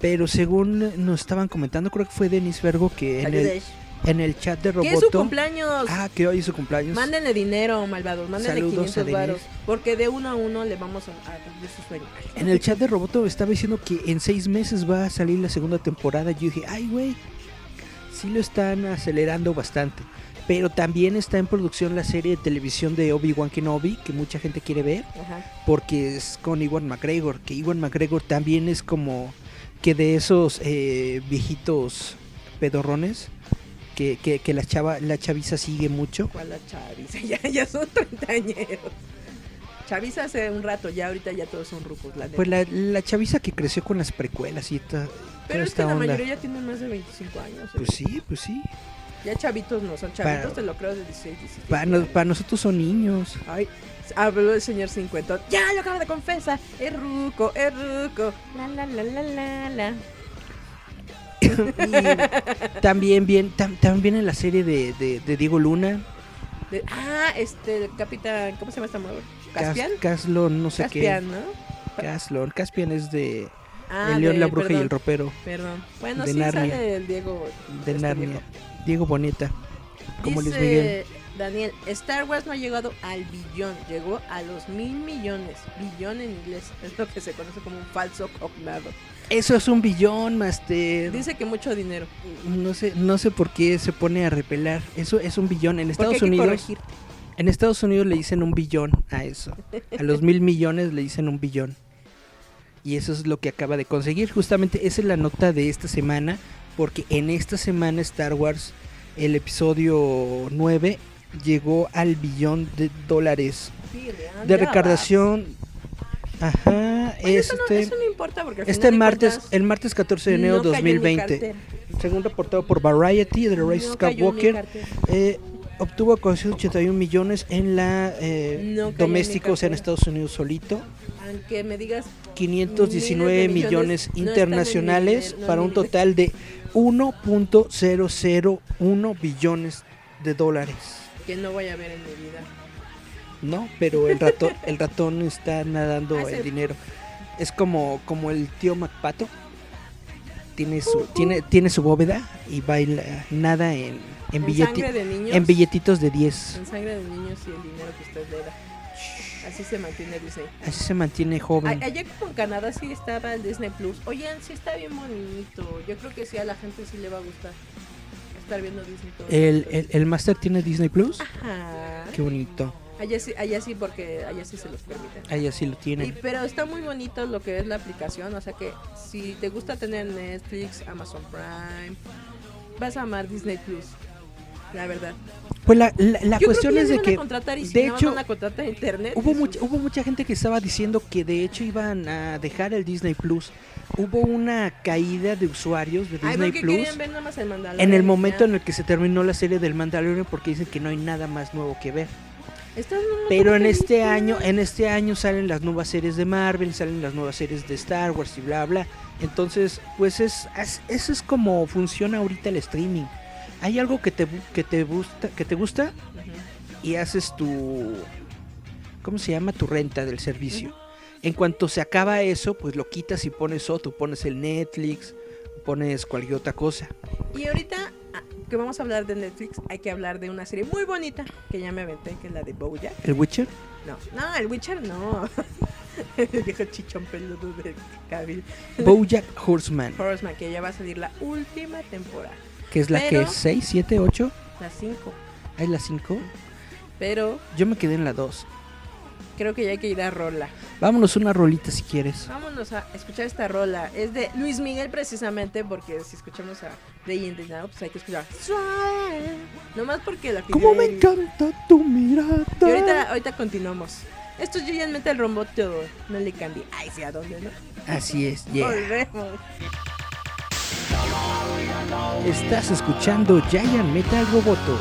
pero según nos estaban comentando, creo que fue Denis Vergo que en el, Saludos. En el chat de Que es su Roboto. cumpleaños. Ah, que hoy es su cumpleaños. Mándenle dinero, malvados. Mándenle Saludos 500 a Denise. varos. Porque de uno a uno le vamos a, a cumplir su sueño. En el chat de Roboto estaba diciendo que en seis meses va a salir la segunda temporada. Yo dije, ay, güey, sí lo están acelerando bastante. Pero también está en producción la serie de televisión de Obi-Wan Kenobi, que mucha gente quiere ver, Ajá. porque es con Iwan McGregor, que Iwan McGregor también es como que de esos eh, viejitos pedorrones que, que, que la, chava, la chaviza sigue mucho. ¿Cuál la chaviza? Ya, ya son treintañeros. Chaviza hace un rato, ya ahorita ya todos son rucos, la. Pues la, la chaviza que creció con las precuelas y esta, Pero es que la onda. mayoría ya tienen más de 25 años. ¿eh? Pues sí, pues sí. Ya chavitos no son chavitos, Para- te lo creo de 16, 17. Para, no- para nosotros son niños. Ay, habló el señor 50. Ya lo acabo de confesar. Es ruco, es ruco. La la la la la la. Y también, bien, tam- también en la serie de, de- de Diego Luna, De- ah, este, capitán, ¿cómo se llama esta mujer? Cas- ¿Caspian? Caslon, no sé Caspian, ¿no? Caslon, Caspian es de Ah, El León, la Bruja y el Ropero, Perdón. Bueno, de sí Narnia. sale el Diego. de este Narnia. viejo. Diego Boneta, como Luis Miguel. Daniel, Star Wars no ha llegado al billón, llegó a los mil millones. Billón en inglés es lo que se conoce como un falso cognado. Eso es un billón, Master. Dice que mucho dinero. No sé, no sé por qué se pone a repelar. Eso es un billón. En Estados Unidos, en Estados Unidos le dicen un billón a eso. A los mil millones le dicen un billón. Y eso es lo que acaba de conseguir. Justamente esa es la nota de esta semana. Porque en esta semana Star Wars, el episodio 9, llegó al billón de dólares de recaudación. Ajá, Bueno, eso, no, este, eso no importa porque al este final de martes, cuentas, el martes 14 de enero no en mi 2020. cartera. Según reportado por Variety, The Rise No mi Skywalker, eh, obtuvo 481 millones en la eh, No mi domésticos en. Estados Unidos solito, Aunque me digas 519 Miles de millones millones no mi internacionales no para un mi- total de 1.001 billones de dólares. que no voy a ver en mi vida. No, pero el ratón, el ratón está nadando Ah, sí. el dinero. Es como, como el tío MacPato. Tiene su, tiene, tiene su bóveda y baila nada en, en, En billeti- sangre de niños. en billetitos de 10. En sangre de niños y el dinero que usted le da. Así se mantiene Disney. Así se mantiene joven. A- Allá como en Canadá sí estaba el Disney Plus. Oigan, sí está bien bonito. Yo creo que sí a la gente sí le va a gustar estar viendo Disney todo El, tiempo. el, el Master tiene Disney Plus. Ajá. Qué bonito. Allá sí, allá sí porque allá sí se los permiten. Ahí así lo Y- tienen. pero está muy bonito lo que es la aplicación, o sea que si te gusta tener Netflix, Amazon Prime, vas a amar Disney Plus, la verdad. Pues la, la, cuestión es de que y si de no hecho, a internet. hubo mucha, hubo mucha gente que estaba diciendo que de hecho iban a dejar el Disney Plus. Hubo una caída de usuarios de Ay, Disney porque Plus ver nada más el en el momento en el que se terminó la serie del Mandalorian porque dicen que no hay nada más nuevo que ver. Pero en película. este año, en este año salen las nuevas series de Marvel, salen las nuevas series de Star Wars y bla bla. Entonces, pues es, es- eso es como funciona ahorita el streaming. Hay algo que te que te gusta, que te gusta y haces tu ¿cómo se llama? tu renta del servicio. En cuanto se acaba eso, pues lo quitas y pones otro, pones el Netflix, pones cualquier otra cosa. Y ahorita ah, que vamos a hablar de Netflix, hay que hablar de una serie muy bonita que ya me aventé, que es la de Bojack. El Witcher, No, no, el Witcher no. el viejo chichón peludo de Cavill. BoJack Horseman, Horseman, que ya va a salir la última temporada. que es la Pero- que 6, 7, 8, Las 5. hay la 5. Pero Yo me quedé en la 2. Creo que ya hay que ir a rola. Vámonos una rolita si quieres. Vámonos a escuchar esta rola. Es de Luis Miguel precisamente, porque si escuchamos a the Now, pues hay que escuchar Suave. Nomás porque la ¿Cómo me encanta tu mirada? Y ahorita, ahorita continuamos. Esto es Giant Metal Roboto, no le cambié. Ay, sí, ¿a dónde, no? Así es, yeah. Volvemos. Estás escuchando Giant Metal Roboto.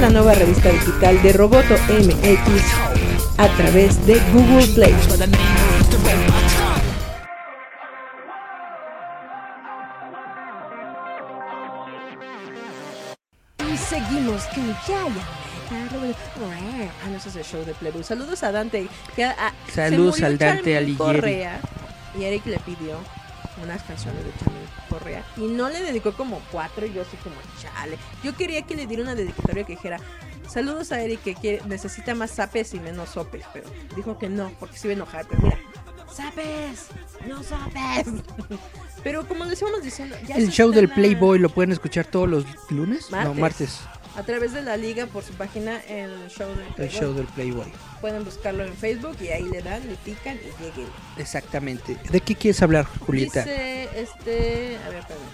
La nueva revista digital de Roboto MX a través de Google Play. Y seguimos con Yaya. Ah, no, ese es el show de Playboy. Saludos a Dante. Que, ah, Saludos murió al Dante. Correa, y Eric le pidió unas canciones de Charmin Correa. Y no le dedicó como cuatro. Y yo así como, chale. Yo quería que le diera una dedicatoria que dijera. Saludos a Eric que quiere, necesita más zapes y menos sopes. Pero dijo que no, porque se iba a enojar. Pero mira, zapes, no sopes. pero como les íbamos diciendo, ya El show del Playboy lo pueden escuchar todos los lunes. No, Martes. A través de la liga por su página el show del El Playboy. show del Playboy. Pueden buscarlo en Facebook y ahí le dan, le pican y lleguen. Exactamente. ¿De qué quieres hablar, Julieta? Dice este, a ver, perdón.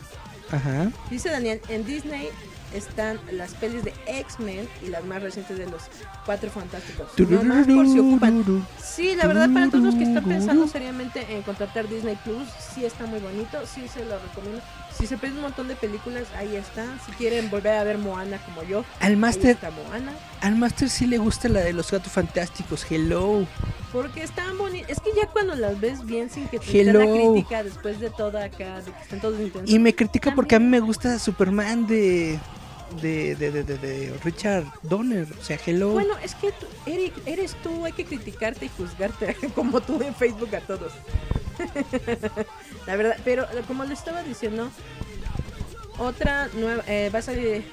Ajá. Dice Daniel, en Disney están las pelis de X-Men y las más recientes de los Cuatro Fantásticos. No más por si ocupan. Sí, la verdad para todos los que están pensando seriamente en contratar Disney Plus, sí está muy bonito, sí se lo recomiendo. Si se piden un montón de películas, ahí está. Si quieren volver a ver Moana como yo, Al Master, Moana. al Master sí le gusta la de los gatos fantásticos. Hello. Porque están bonitas. Es que ya cuando las ves bien sin que te den la Hello. crítica después de toda acá, de que están todos intensos. Y me critica porque a mí me gusta Superman de de, de, de, de- de Richard Donner. O sea, hello. Bueno, es que tú, Eric, eres tú, hay que criticarte y juzgarte como tú en Facebook a todos. la verdad, pero como le estaba diciendo, otra nueva, eh, va a salir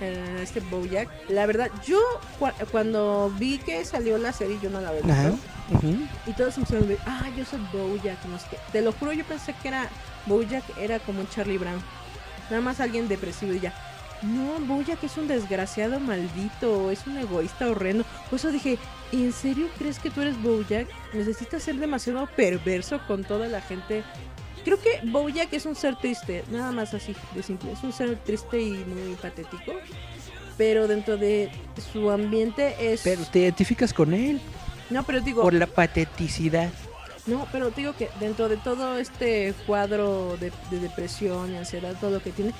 eh, este Bojack. La verdad, yo cua- cuando vi que salió la serie, yo no la Ajá. ujú. Y todos empezaron a decir, ah, yo soy Bojack, no sé qué. Te lo juro, yo pensé que era Bojack era como un Charlie Brown. Nada más alguien depresivo y ya. No, Bojack es un desgraciado maldito, es un egoísta horrendo. Por eso dije, ¿en serio crees que tú eres Bojack? Necesitas ser demasiado perverso con toda la gente. Creo que Bojack es un ser triste, nada más así de simple. Es un ser triste y muy patético. Pero dentro de su ambiente es... Pero te identificas con él no, pero digo... por la pateticidad. No, pero te digo que dentro de todo este cuadro de, de depresión y ansiedad, todo lo que tiene,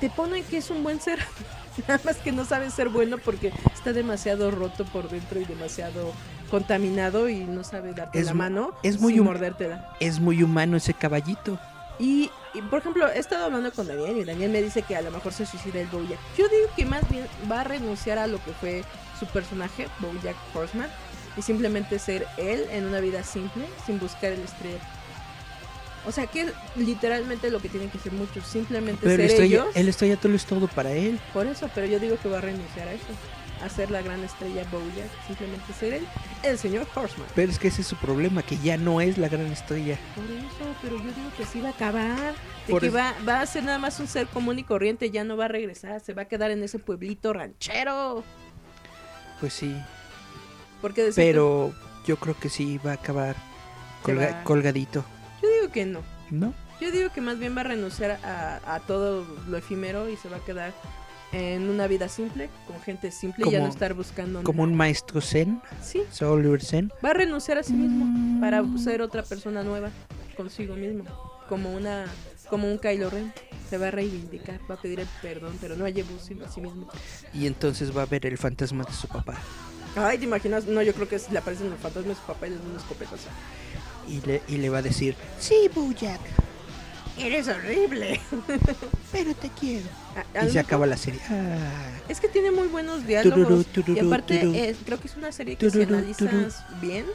te pone que es un buen ser. Nada más que no sabe ser bueno porque está demasiado roto por dentro y demasiado contaminado y no sabe darte Es la mano es muy sin mordértela. Es muy humano ese caballito. Y, y, por ejemplo, he estado hablando con Daniel y Daniel me dice que a lo mejor se suicida el Bojack. Yo digo que más bien va a renunciar a lo que fue su personaje, Bojack Horseman, y simplemente ser él en una vida simple, sin buscar el estrella. O sea que literalmente lo que tienen que hacer muchos, simplemente Pero el, ser estrella, ellos. el estrellato lo es todo para él. Por eso, pero yo digo que va a renunciar a eso. A ser la gran estrella Bojack, simplemente ser él, el señor Horseman. Pero es que ese es su problema, que ya no es la gran estrella. Por eso, pero yo digo que sí va a acabar. De Por que va, va a ser nada más un ser común y corriente, ya no va a regresar, se va a quedar en ese pueblito ranchero. Pues sí. Porque Pero yo creo que sí va a acabar colga- colgadito. Yo digo que no. ¿No? Yo digo que más bien va a renunciar a, a todo lo efímero y se va a quedar en una vida simple, con gente simple y ya no estar buscando Como un maestro zen, Sí, Oliver Zen. va a renunciar a sí mismo Mm. para ser otra persona nueva consigo mismo. Como una como un Kylo Ren. Se va a reivindicar, va a pedir el perdón, pero no a sino a sí mismo. Y entonces va a ver el fantasma de su papá. Ay, ¿te imaginas? No, yo creo que le aparecen los fantasmas de su papá y les dan un escopetazo. Y le, y le va a decir, sí, Bojack, ¡Eres horrible! pero te quiero. A- a Y se acaba la serie. Ah. Es que tiene muy buenos diálogos. Tururú, y aparte, tururú. es- creo que es una serie que si analizas bien,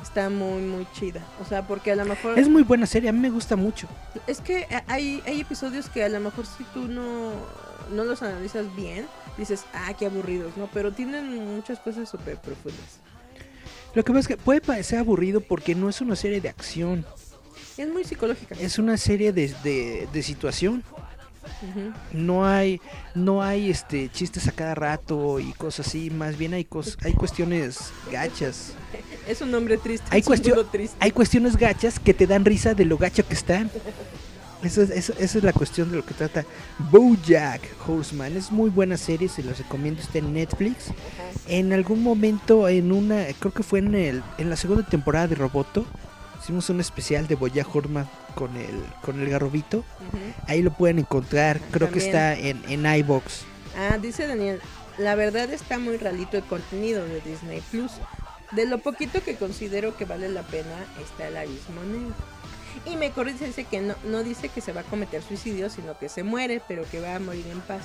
está muy, muy chida. O sea, porque a lo mejor. Es muy buena serie, a mí me gusta mucho. Es que a- hay, hay episodios que a lo mejor si tú no, no los analizas bien, dices, ah, qué aburridos, ¿no? Pero tienen muchas cosas súper profundas. Lo que pasa es que puede parecer aburrido porque no es una serie de acción, Es muy psicológica. es una serie de, de, de situación. No hay, no hay este chistes a cada rato y cosas así, más bien hay cos- hay cuestiones gachas. Es un nombre triste. Hay es un cuestión- mundo triste. Hay cuestiones gachas que te dan risa de lo gacho que están. Eso es, eso- esa es la cuestión de lo que trata BoJack Horseman. Es muy buena serie, se los recomiendo. Está en Netflix. En algún momento, en una, creo que fue en el, en la segunda temporada de Roboto, hicimos un especial de BoJack Horseman con el, con el garrobito. Ujú. Ahí lo pueden encontrar. Creo que También. está en, en iBox. Ah, dice Daniel, la verdad está muy ralito el contenido de Disney Plus. De lo poquito que considero que vale la pena está el abismo negro. Y me corrige, dice que no, no dice que se va a cometer suicidio, sino que se muere, pero que va a morir en paz.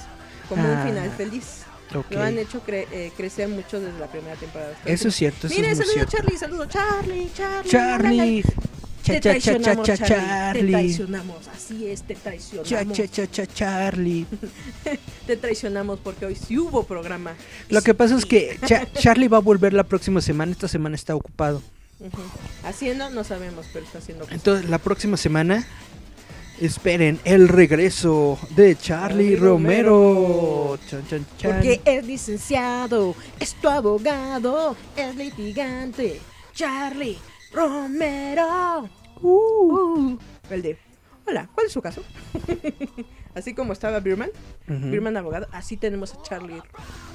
Como Ah, un final celiz. Ok. Lo han hecho cre- eh, crecer mucho desde la primera temporada. Eso es cierto, eso Mira, es muy saludo cierto. Charlie, saludo Charlie, Charlie. Charlie. Cha Te cha cha cha cha Charlie. Te traicionamos, así es, te traicionamos. Cha cha cha cha Charlie. Te traicionamos porque hoy sí hubo programa. Lo que pasa es que Cha- Charlie va a volver la próxima semana. Esta semana está ocupado. Haciendo, no sabemos, pero está haciendo cosas. Entonces, la próxima semana, esperen el regreso de Charlie Charlie Romero. Chan, chan, chan. Porque es licenciado, es tu abogado, es litigante. Charlie Romero. Uh, el de, hola, ¿cuál es su caso? así como estaba Birman. Birman abogado, así tenemos a Charlie.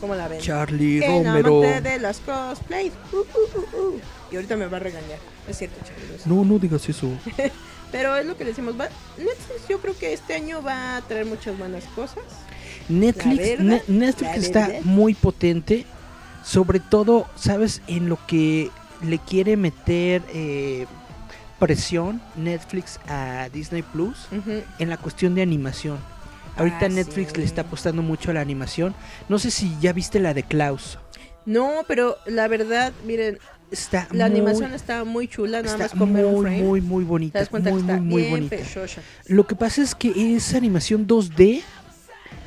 ¿Cómo la ven? Charlie El Romero. amante de las cosplays. Uh, uh, uh, uh. Y ahorita me va a regañar. Es cierto, Charlie. no No, digas eso. Pero es lo que decimos. Va, Netflix yo creo que este año va a traer muchas buenas cosas. Netflix, verdad, Ne- Netflix está muy potente. Sobre todo, ¿sabes? En lo que le quiere meter eh, presión Netflix a Disney Plus. En la cuestión de animación. Ahorita Ah, Netflix sí. le está apostando mucho a la animación. No sé si ya viste la de Klaus. No, pero la verdad, miren, Está la muy, animación está muy chula, nada está más con muy, frame. muy, muy te bonita. das cuenta Muy, que está muy, bien bonita. pechocha. Lo que pasa es que es animación 2D,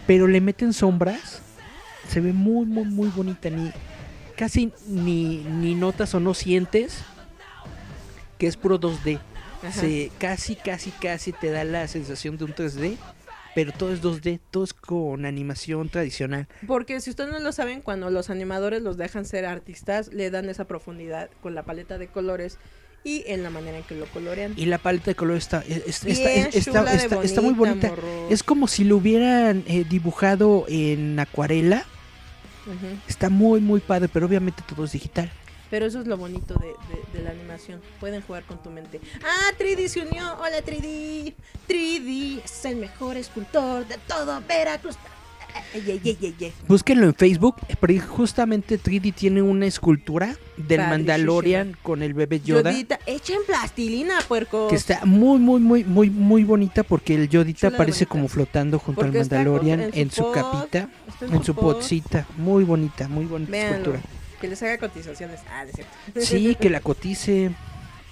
pero le meten sombras. Se ve muy, muy, muy bonita. Ni, casi ni, ni notas o no sientes que es puro 2D. Ajá. Se, casi, casi, casi te da la sensación de un 3D, pero todo es 2D, todo es con animación tradicional. Porque si ustedes no lo saben, cuando los animadores los dejan ser artistas, le dan esa profundidad con la paleta de colores y en la manera en que lo colorean. Y la paleta de color está, es- es- está, Bien está- está- está muy bonita. morro. Es como si lo hubieran eh, dibujado en acuarela. Está muy, muy padre, pero obviamente todo es digital. Pero eso es lo bonito de, de- de la animación. Pueden jugar con tu mente. Ah, 3D se unió. Hola 3D. 3D es el mejor escultor de todo Veracruz. Ey, ey, ey. Búsquenlo en Facebook, pero justamente 3D tiene una escultura del. Mandalorian con el bebé Yoda. Yodita, echen plastilina, puerco. Que está muy, muy, muy, muy, muy bonita porque el Yodita Chula de parece bonita. como flotando junto Porque al Mandalorian en su, capita, en su pot. potcita. Muy bonita, muy bonita Véanlo. escultura. Que les haga cotizaciones. Ah, de cierto. Sí, que la cotice.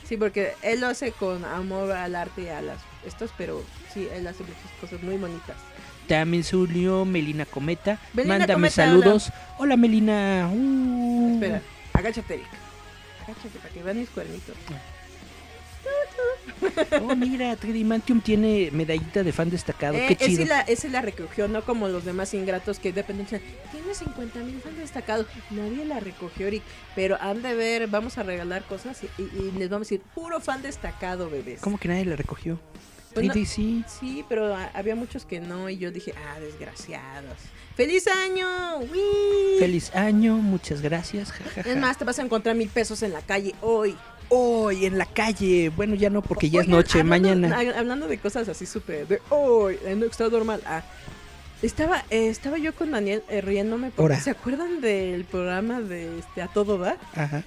Sí, porque él lo hace con amor al arte y a las estos, pero sí, él hace muchas cosas muy bonitas. También se unió Melina Cometa. Melina Mándame Cometa, saludos. Hola, Melina. Uh. Espera, agáchate, Eric. Agáchate para que vean mis cuernitos. Oh, mira, 3D Mantium tiene medallita de fan destacado. Eh, Qué ese, chido. la, ese la recogió, no como los demás ingratos que de repente dicen, tiene 50 mil fans destacados. Nadie la recogió, Eric. Pero han de ver, vamos a regalar cosas y, les vamos a decir, puro fan destacado, bebés. ¿Cómo que nadie la recogió? Pues no- 3D sí. Sí, pero a- había muchos que no y yo dije, ah, desgraciados. ¡Feliz año! ¡Wii! Feliz año, muchas gracias. ja, ja, Es más, te vas a encontrar mil pesos en la calle hoy. Hoy en la calle. Bueno, ya no, porque ya es Oigan, noche. hablando- Mañana. ha- Hablando de cosas así súper de hoy, en extra normal. Ah, estaba, eh, estaba yo con Daniel eh, riéndome porque Ora. ¿se acuerdan del programa de este A Todo Dar? Ajá.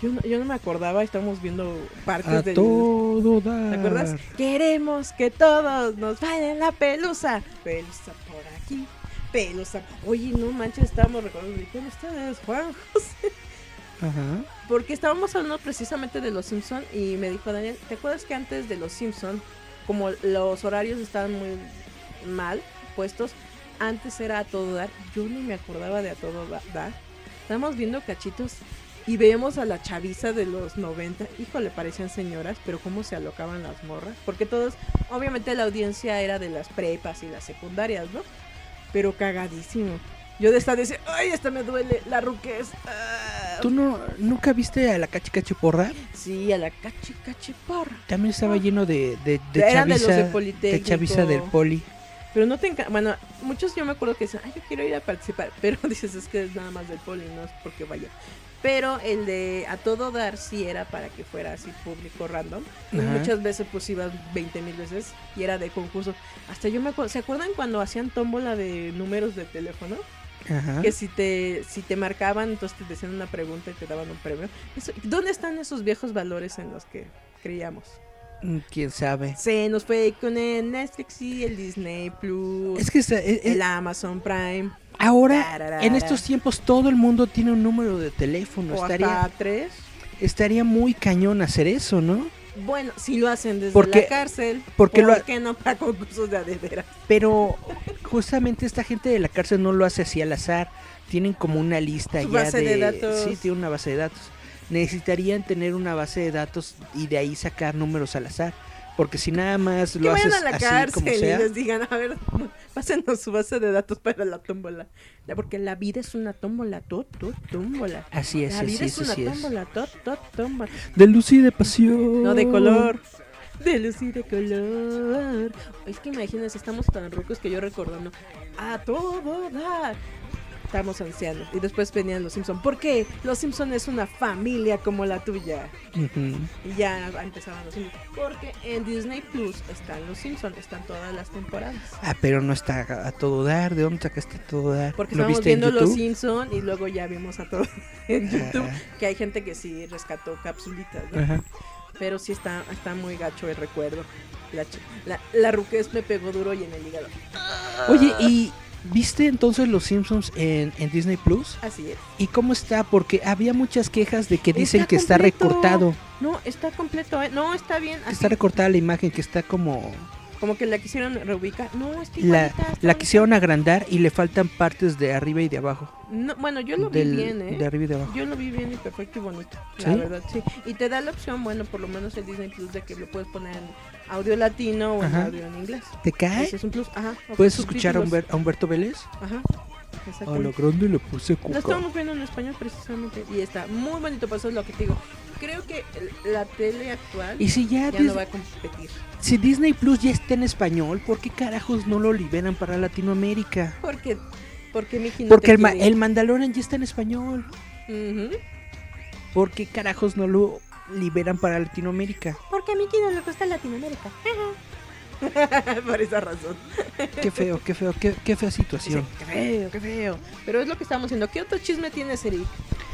Yo no, yo no me acordaba, estábamos viendo partes A del. todo dar. ¿Te acuerdas? Queremos que todos nos bailen la pelusa. Pelusa por aquí. Pelusa. Oye, no manches, estábamos recordando. ¿Quién ustedes? Juan José. Ajá. Porque estábamos hablando precisamente de los Simpson y me dijo Daniel, ¿te acuerdas que antes de los Simpson, como los horarios estaban muy mal puestos, antes era a todo dar? Yo ni me acordaba de a todo da- dar. Estábamos viendo cachitos y veíamos a la chaviza de los 90. Híjole, parecían señoras, pero cómo se alocaban las morras. Porque todos, obviamente la audiencia era de las prepas y las secundarias, ¿no? Pero cagadísimo. Yo de esta decía, ay, esta me duele, la ruquez. ah". ¿Tú no, nunca viste a la Cachi Cachi Porra? Sí, a la cachi cachi porra. También estaba Ah. lleno de, de, de Eran de los chaviza, de chaviza del poli. Pero no te encanta. Bueno, muchos yo me acuerdo que dicen, ay, yo quiero ir a participar. Pero dices, es que es nada más del poli, no es porque vaya. Pero el de a todo dar sí era para que fuera así público random. Y muchas veces pues iban 20 mil veces y era de concurso. Hasta yo me acuerdo, ¿se acuerdan cuando hacían tómbola de números de teléfono? Ajá. Que si te, si te marcaban, entonces te decían una pregunta y te daban un premio. Eso- ¿Dónde están esos viejos valores en los que creíamos? Mm, ¿Quién sabe? Se nos fue con el Netflix y el Disney Plus, Es que está- eh, eh, el Amazon Prime, ahora, Tararara. en estos tiempos, todo el mundo tiene un número de teléfono. o Estaría, hasta tres. estaría muy cañón hacer eso, ¿no? Bueno, si lo hacen desde Porque- la cárcel, porque ¿por lo ha- qué no para concursos de adedera? Pero justamente esta gente de la cárcel no lo hace así al azar. Tienen como una lista Su ya base de datos. Sí, tiene una base de datos. Necesitarían tener una base de datos y de ahí sacar números al azar. Porque si nada más Que lo vayan haces a la así cárcel como y les digan, a ver, pásenos su base de datos para la tómbola. Porque la vida es una tómbola, tot, tot, tómbola. Así es, La así vida es, es una así tómbola, tot, tot, tómbola. De luz y de pasión. No de color. De luz y de color. Es que imagínense, estamos tan rucos que yo recordando a todo dar. Estamos ancianos. Y después venían los Simpson. ¿Por qué? Los Simpson es una familia como la tuya. Y ya empezaban los Simpson. Porque en Disney Plus están los Simpson, están todas las temporadas. Ah, pero no está a todo dar. ¿De dónde sacaste a todo dar? Porque ¿Lo estábamos viendo los? Simpson y luego ya vimos a todo en YouTube. Que hay gente que sí rescató capsulitas, ¿no? Ajá. Pero sí está, está muy gacho el recuerdo. La, la, la ruquez me pegó duro y en el hígado. Oye, ¿y viste entonces los Simpsons en, en Disney Plus? Así es. ¿Y cómo está? Porque había muchas quejas de que dicen Está que está recortado. No, está completo, ¿eh? No, está bien. Así, está recortada la imagen, que está como... como que la quisieron reubicar. No, La, igualita, está la quisieron agrandar y le faltan partes de arriba y de abajo. No, bueno, yo lo vi bien, ¿eh? De arriba y de abajo. Yo lo vi bien y perfecto y bonito. ¿Sí? La verdad, sí. Y te da la opción, bueno, por lo menos el Disney Plus, de que lo puedes poner en audio latino o en audio en inglés. ¿Te cae? Ese es un plus. Ajá. ¿Puedes escuchar a. Humber- a Humberto Vélez? Ajá. Exacto. A lo grande le puse Lo cuca. estamos viendo en español precisamente y está muy bonito, por eso es lo que te digo. Creo que la tele actual Y si ya, ya Dis- no va a competir. si Disney Plus ya está en español, ¿por qué carajos no lo liberan para Latinoamérica? Porque, porque Mickey no Porque el, ma- el Mandalorian ya está en español. Ujú. ¿Por qué carajos no lo liberan para Latinoamérica? Porque a Mickey no le gusta Latinoamérica. Por esa razón. Qué feo, qué feo, qué, qué fea situación. qué feo, qué feo. Pero es lo que estamos haciendo. ¿Qué otro chisme tienes, Eric?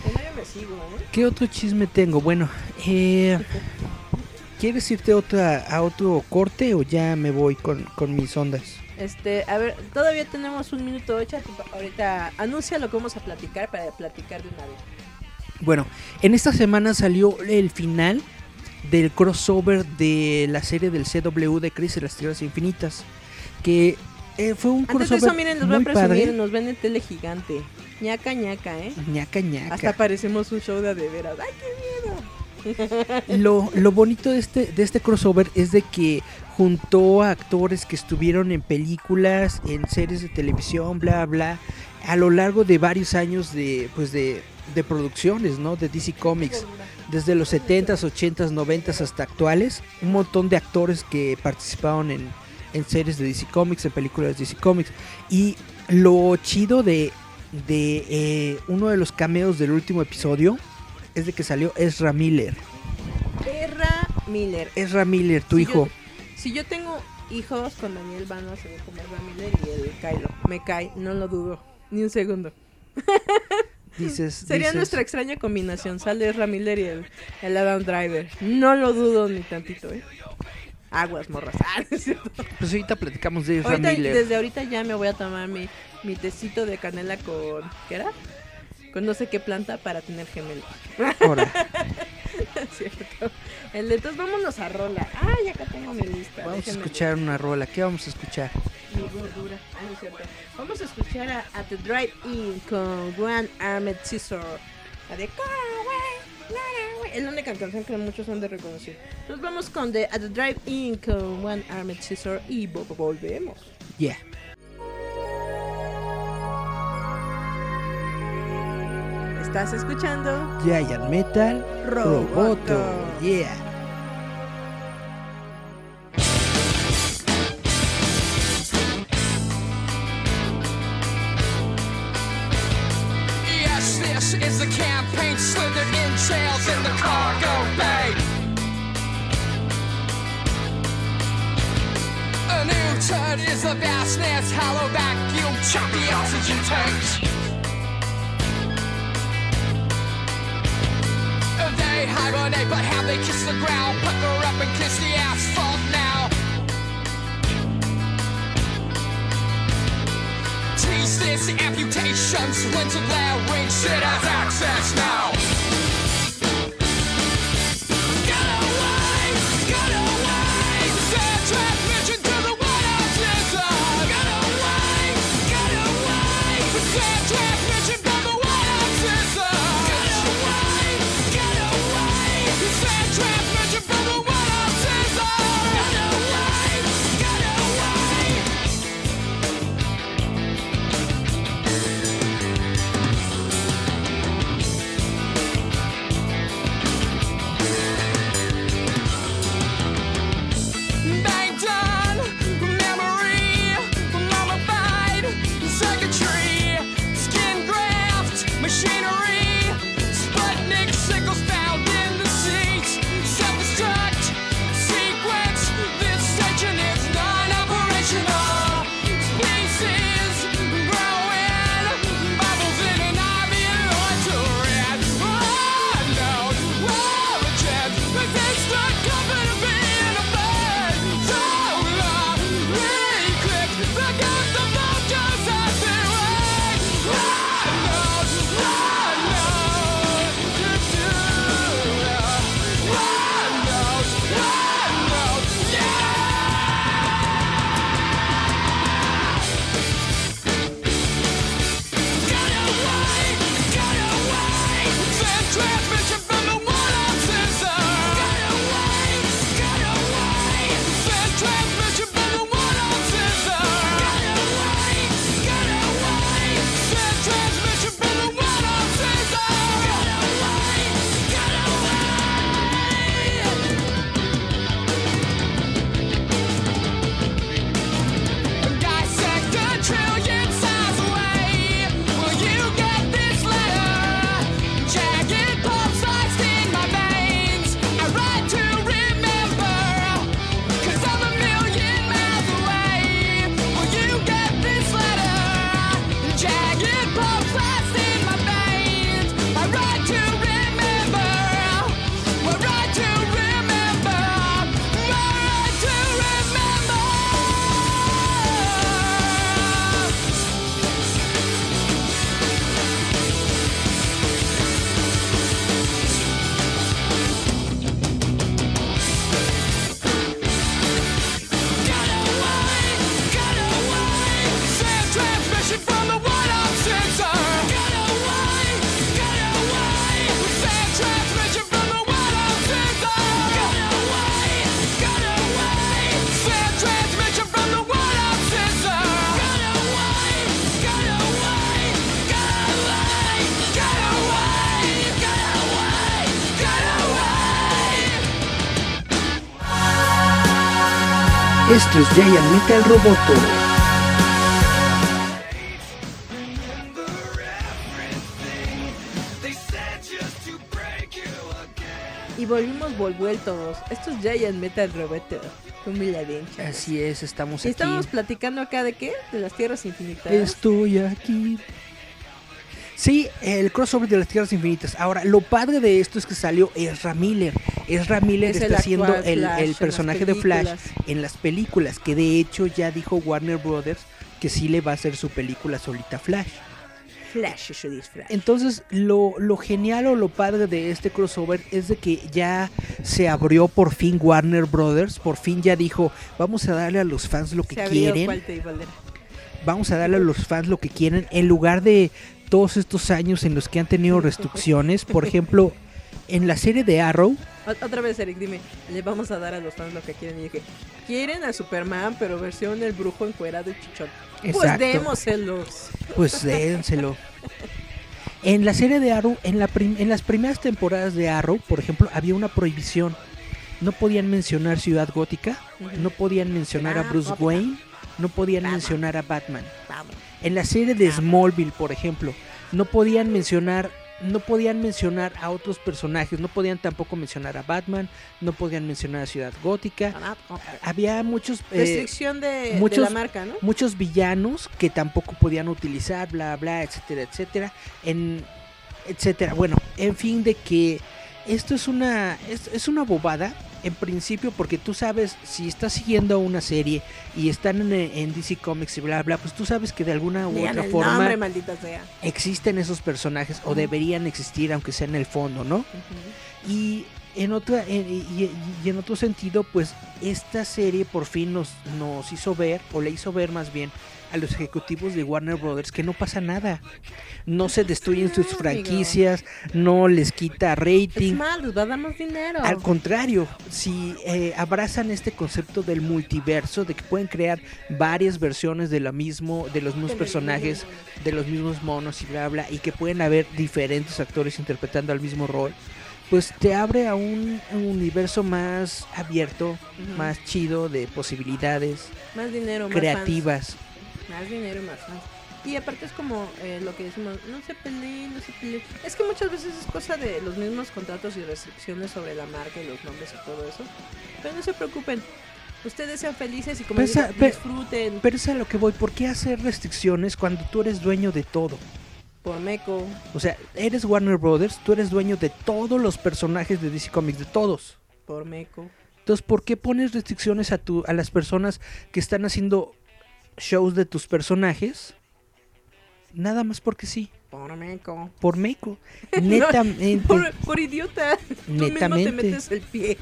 Yo me sigo, ¿eh? ¿Qué otro chisme tengo? Bueno, eh, ¿quieres irte a, otra, a otro corte o ya me voy con, con mis ondas? Este, a ver, todavía tenemos un minuto ocho. Ahorita anuncia lo que vamos a platicar para platicar de una vez. Bueno, en esta semana salió el final del crossover de la serie del CW de Chris y las Tierras Infinitas. Que eh, fue un Antes de crossover eso, miren, nos voy a muy presumir. padre. Nos ven en tele gigante. ñaca, ñaca, ¿eh? Ñaca, ñaca. Hasta parecemos un show de de veras. ¡Ay, qué miedo! Lo, lo bonito de este, de este crossover es de que juntó a actores que estuvieron en películas, en series de televisión, bla, bla, a lo largo de varios años de, pues de, de producciones, ¿no? De DC Comics. Desde los 70s, 80s, 90s hasta actuales. Un montón de actores que participaron en, en series de DC Comics, en películas de DC Comics. Y lo chido de, de eh, uno de los cameos del último episodio es de que salió Ezra Miller. Perra Miller. Ezra Miller, tu Si hijo. yo- si yo tengo hijos con Daniel Vano, se ve como Ezra Miller y el Kylo. Me cae, no lo dudo. Ni un segundo. Dices, Sería dices, nuestra extraña combinación. Sale Ezra Miller y el, el Adam Driver. No lo dudo ni tantito, ¿eh? Aguas, morras. Ah, no es cierto. Pues ahorita platicamos de Ahorita- Miller. desde ahorita ya me voy a tomar mi, mi tecito de canela con... ¿Qué era? Con no sé qué planta para tener gemelos. Ahora, cierto. El de entonces vámonos a rola. Ay, acá tengo mi lista. vamos a escuchar una rola. ¿Qué vamos a escuchar? Mi gordura. Ah, no es cierto. Vamos a escuchar a At the Drive-In con One Armed Scissor. La de. Es la única canción que muchos han de reconocer. Entonces vamos con de At the Drive-In con One Armed Scissor y vo- volvemos. Yeah. ¿Estás escuchando? Giant Metal Roboto. Roboto. Yeah. Yes, this is the campaign slithered in trails in the cargo bay. A new turd is the vastness, hollow vacuum, chop the oxygen tanks. They hibernate, but how they kiss the ground, pucker up and kiss the asphalt now. Tease this amputation, splintered larynx, shit has access now. Get Esto es Giant Metal Roboto. Y volvimos volvueltos. Esto es Giant Metal Roboto. Con Miladencha. Así es, estamos Y aquí. estábamos platicando acá de qué? De las tierras infinitas. Estoy aquí. Sí, el crossover de las Tierras Infinitas. Ahora, lo padre de esto es que salió Ezra Miller. Es el está haciendo el, Flash personaje de Flash en las películas, que de hecho ya dijo Warner Brothers que sí le va a hacer su película solita Flash. Flash, eso es Flash. Entonces, lo, lo genial o lo padre de este crossover es de que ya se abrió por fin Warner Brothers, por fin ya dijo, vamos a darle a los fans lo que Se quieren, vamos a darle a los fans lo que quieren, en lugar de todos estos años en los que han tenido restricciones, por ejemplo, en la serie de Arrow, Otra vez, Eric, dime, le vamos a dar a los fans lo que quieren. Y dije, quieren a Superman, pero versión el brujo encuerado y chichón. Pues démoselos. pues dénselo. En la serie de Arrow, en, la prim- en las primeras temporadas de Arrow, por ejemplo, había una prohibición. No podían mencionar Ciudad Gótica, no podían mencionar a Bruce Gótica. Wayne, no podían Batman. mencionar a Batman. Vamos. En la serie de Smallville, por ejemplo, no podían mencionar no podían mencionar a otros personajes, no podían tampoco mencionar a Batman, no podían mencionar a Ciudad Gótica. Había muchos eh, Restricción de, de muchos- la marca, ¿no? muchos villanos que tampoco podían utilizar, bla, bla, etcétera, etcétera, en, etcétera. Bueno, en fin, de que esto es una, es, es una bobada, en principio, porque tú sabes, si estás siguiendo una serie y están en, en DC Comics y bla, bla, pues tú sabes que de alguna u otra forma nombre, maldita sea. existen esos personajes o deberían existir, aunque sea en el fondo, ¿no? Y en otra en- y, y en otro sentido, pues esta serie por fin nos, nos hizo ver, o le hizo ver más bien, a los ejecutivos de Warner Brothers que no pasa nada. No se destruyen sus franquicias, no les quita Es rating. más, les va a dar más dinero. Al contrario, si eh, abrazan este concepto del multiverso, de que pueden crear varias versiones de lo mismo, de los mismos personajes, de los mismos monos y bla bla, y que pueden haber diferentes actores interpretando al mismo rol, pues te abre a un, un universo más abierto, más chido de posibilidades Más dinero, más creativas. Más dinero, más fans. Y aparte es como eh, lo que decimos, no se peleen, no se peleen. Es que muchas veces es cosa de los mismos contratos y restricciones sobre la marca y los nombres y todo eso. Pero no se preocupen. Ustedes sean felices y como Pero digo, disfruten Pero es a lo que voy, ¿por qué hacer restricciones cuando tú eres dueño de todo? por Meco. O sea, eres Warner Brothers, tú eres dueño de todos los personajes de DC Comics, de todos. Por Meco. Entonces, ¿por qué pones restricciones a, tu, a las personas que están haciendo shows de tus personajes? Nada más porque sí, Por Meco. por Meco. Netamente, Por, por idiota. Tú mismo te Netamente. metes el pie.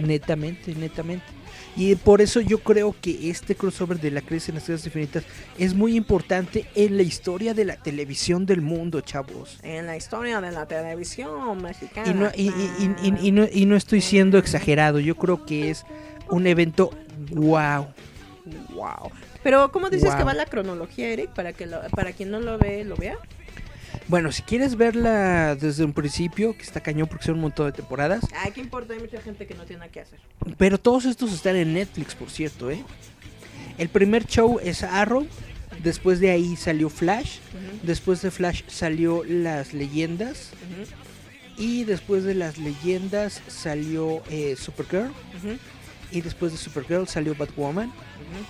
netamente, netamente. Y por eso yo creo que este crossover de la crisis en las Tierras Infinitas es muy importante en la historia de la televisión del mundo, chavos. En la historia de la televisión mexicana. Y no, y, y- y- y- y no, y no estoy siendo exagerado, yo creo que es un evento wow. Wow. Pero, ¿cómo dices que va la cronología, Eric? Para que lo- para quien no lo ve, lo vea. Bueno, si quieres verla desde un principio, que está cañón porque son un montón de temporadas, Ay, ¿qué importa? Hay mucha gente que no tiene nada que hacer. pero todos estos están en Netflix, por cierto, ¿eh? El primer show es Arrow, después de ahí salió Flash, después de Flash salió Las Leyendas, y después de Las Leyendas salió eh, Supergirl, ujú, y después de Supergirl salió Batwoman,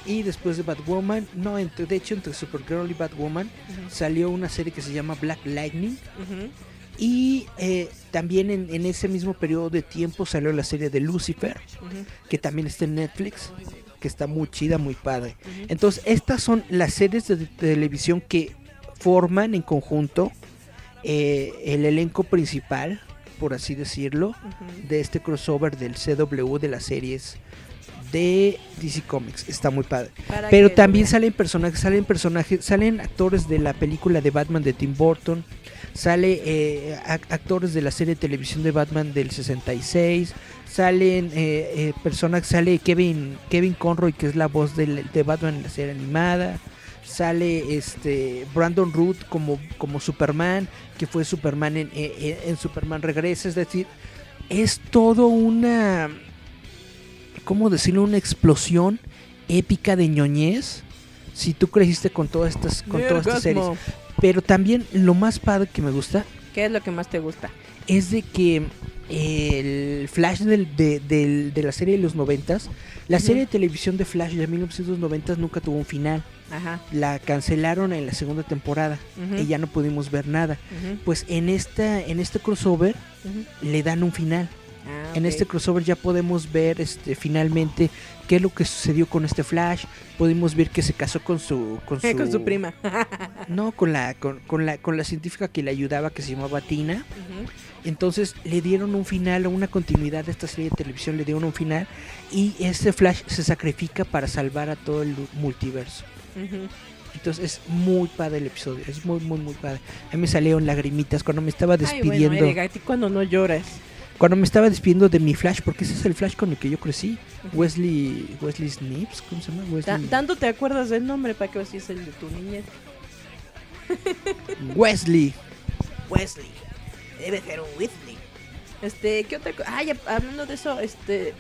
y después de Batwoman, no, entre, de hecho entre Supergirl y Batwoman salió una serie que se llama Black Lightning, y eh, también en, en ese mismo periodo de tiempo salió la serie de Lucifer, que también está en Netflix, que está muy chida, muy padre. Entonces, estas son las series de televisión que forman en conjunto eh, el elenco principal, por así decirlo, de este crossover del CW de las series de DC Comics. Está muy padre. Para Pero también salen personajes, salen personajes, salen actores de la película de Batman de Tim Burton, sale eh, ac- actores de la serie de televisión de Batman del 66, salen eh, eh, personas, sale Kevin Kevin Conroy que es la voz de Batman en la serie animada, sale este Brandon Root como como Superman, que fue Superman en, en- en Superman Regresa, es decir, es todo una ¿cómo decirlo? Una explosión épica de ñoñez. Si tú creciste con todas estas, con todas estas series. Pero también lo más padre que me gusta ¿Qué es lo que más te gusta? es de que el Flash del- de, del- de la serie de los noventas, la serie de televisión de Flash de 1990 nunca tuvo un final. Ajá. La cancelaron en la segunda temporada y ya no pudimos ver nada. Pues en esta, en este crossover le dan un final. Ah, En este crossover ya podemos ver este finalmente qué es lo que sucedió con este Flash. Podemos ver que se casó con su con su, Con su prima. No, con la con, con la con la científica que le ayudaba que se llamaba Tina. Entonces le dieron un final, una continuidad de esta serie de televisión, le dieron un final y este Flash se sacrifica para salvar a todo el multiverso. Entonces es muy padre el episodio, es muy muy muy padre. A mí me salieron lagrimitas cuando me estaba Ay, despidiendo, bueno, Erika, ¿a ti cuando no lloras? cuando me estaba despidiendo de mi Flash, porque ese es el Flash con el que yo crecí. Wesley Wesley Snipes, ¿cómo se llama? Wesley, Tanto te acuerdas del nombre para que si es el de tu niñez. Wesley. Wesley. Debe ser un Wesley. Este, ¿qué otra cosa? Ah, ya, hablando de eso, este.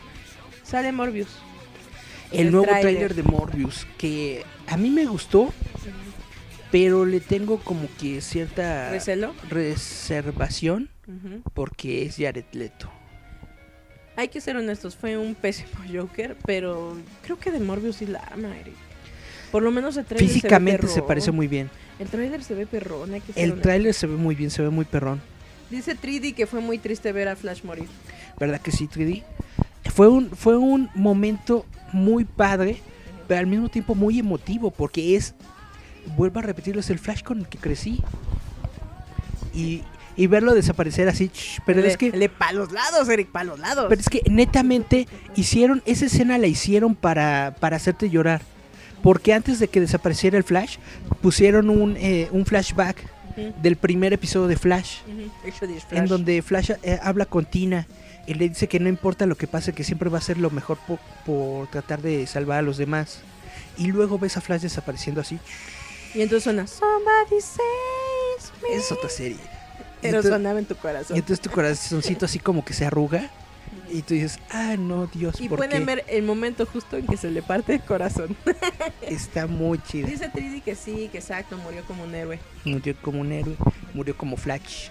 Sale Morbius. El, El nuevo tráiler. tráiler de Morbius que a mí me gustó, pero le tengo como que cierta ¿Recelo? reservación porque es Jared Leto. Hay que ser honestos, fue un pésimo Joker, pero creo que de Morbius sí la ama, Eric. Por lo menos el trailer Físicamente se, ve se parece muy bien. El trailer se ve perrón, hay que ser El tráiler se ve muy bien, se ve muy perrón. Dice 3D que fue muy triste ver a Flash morir. ¿Verdad que sí, 3D? Fue un, fue un momento muy padre, pero al mismo tiempo muy emotivo, porque es, vuelvo a repetirlo, es el Flash con el que crecí. Y, y verlo desaparecer así, ch, pero le, es que... Le pa' los lados, Eric, pa' los lados. Pero es que netamente hicieron, esa escena la hicieron para, para hacerte llorar. Porque antes de que desapareciera el Flash, pusieron un, eh, un flashback del primer episodio de Flash, en donde Flash eh, habla con Tina y le dice que no importa lo que pase, que siempre va a hacer lo mejor po- por, tratar de salvar a los demás. Y luego ves a Flash desapareciendo así. Y entonces suena Somebody saves me. Es otra serie. Pero entonces- sonaba en tu corazón. y entonces tu corazoncito así como que se arruga. Y tú dices, ah, no, Dios, Y ¿por pueden qué? ver el momento justo en que se le parte el corazón. Está muy chido. Dice 3D que sí, que exacto, murió como un héroe. Murió como un héroe, murió como Flash,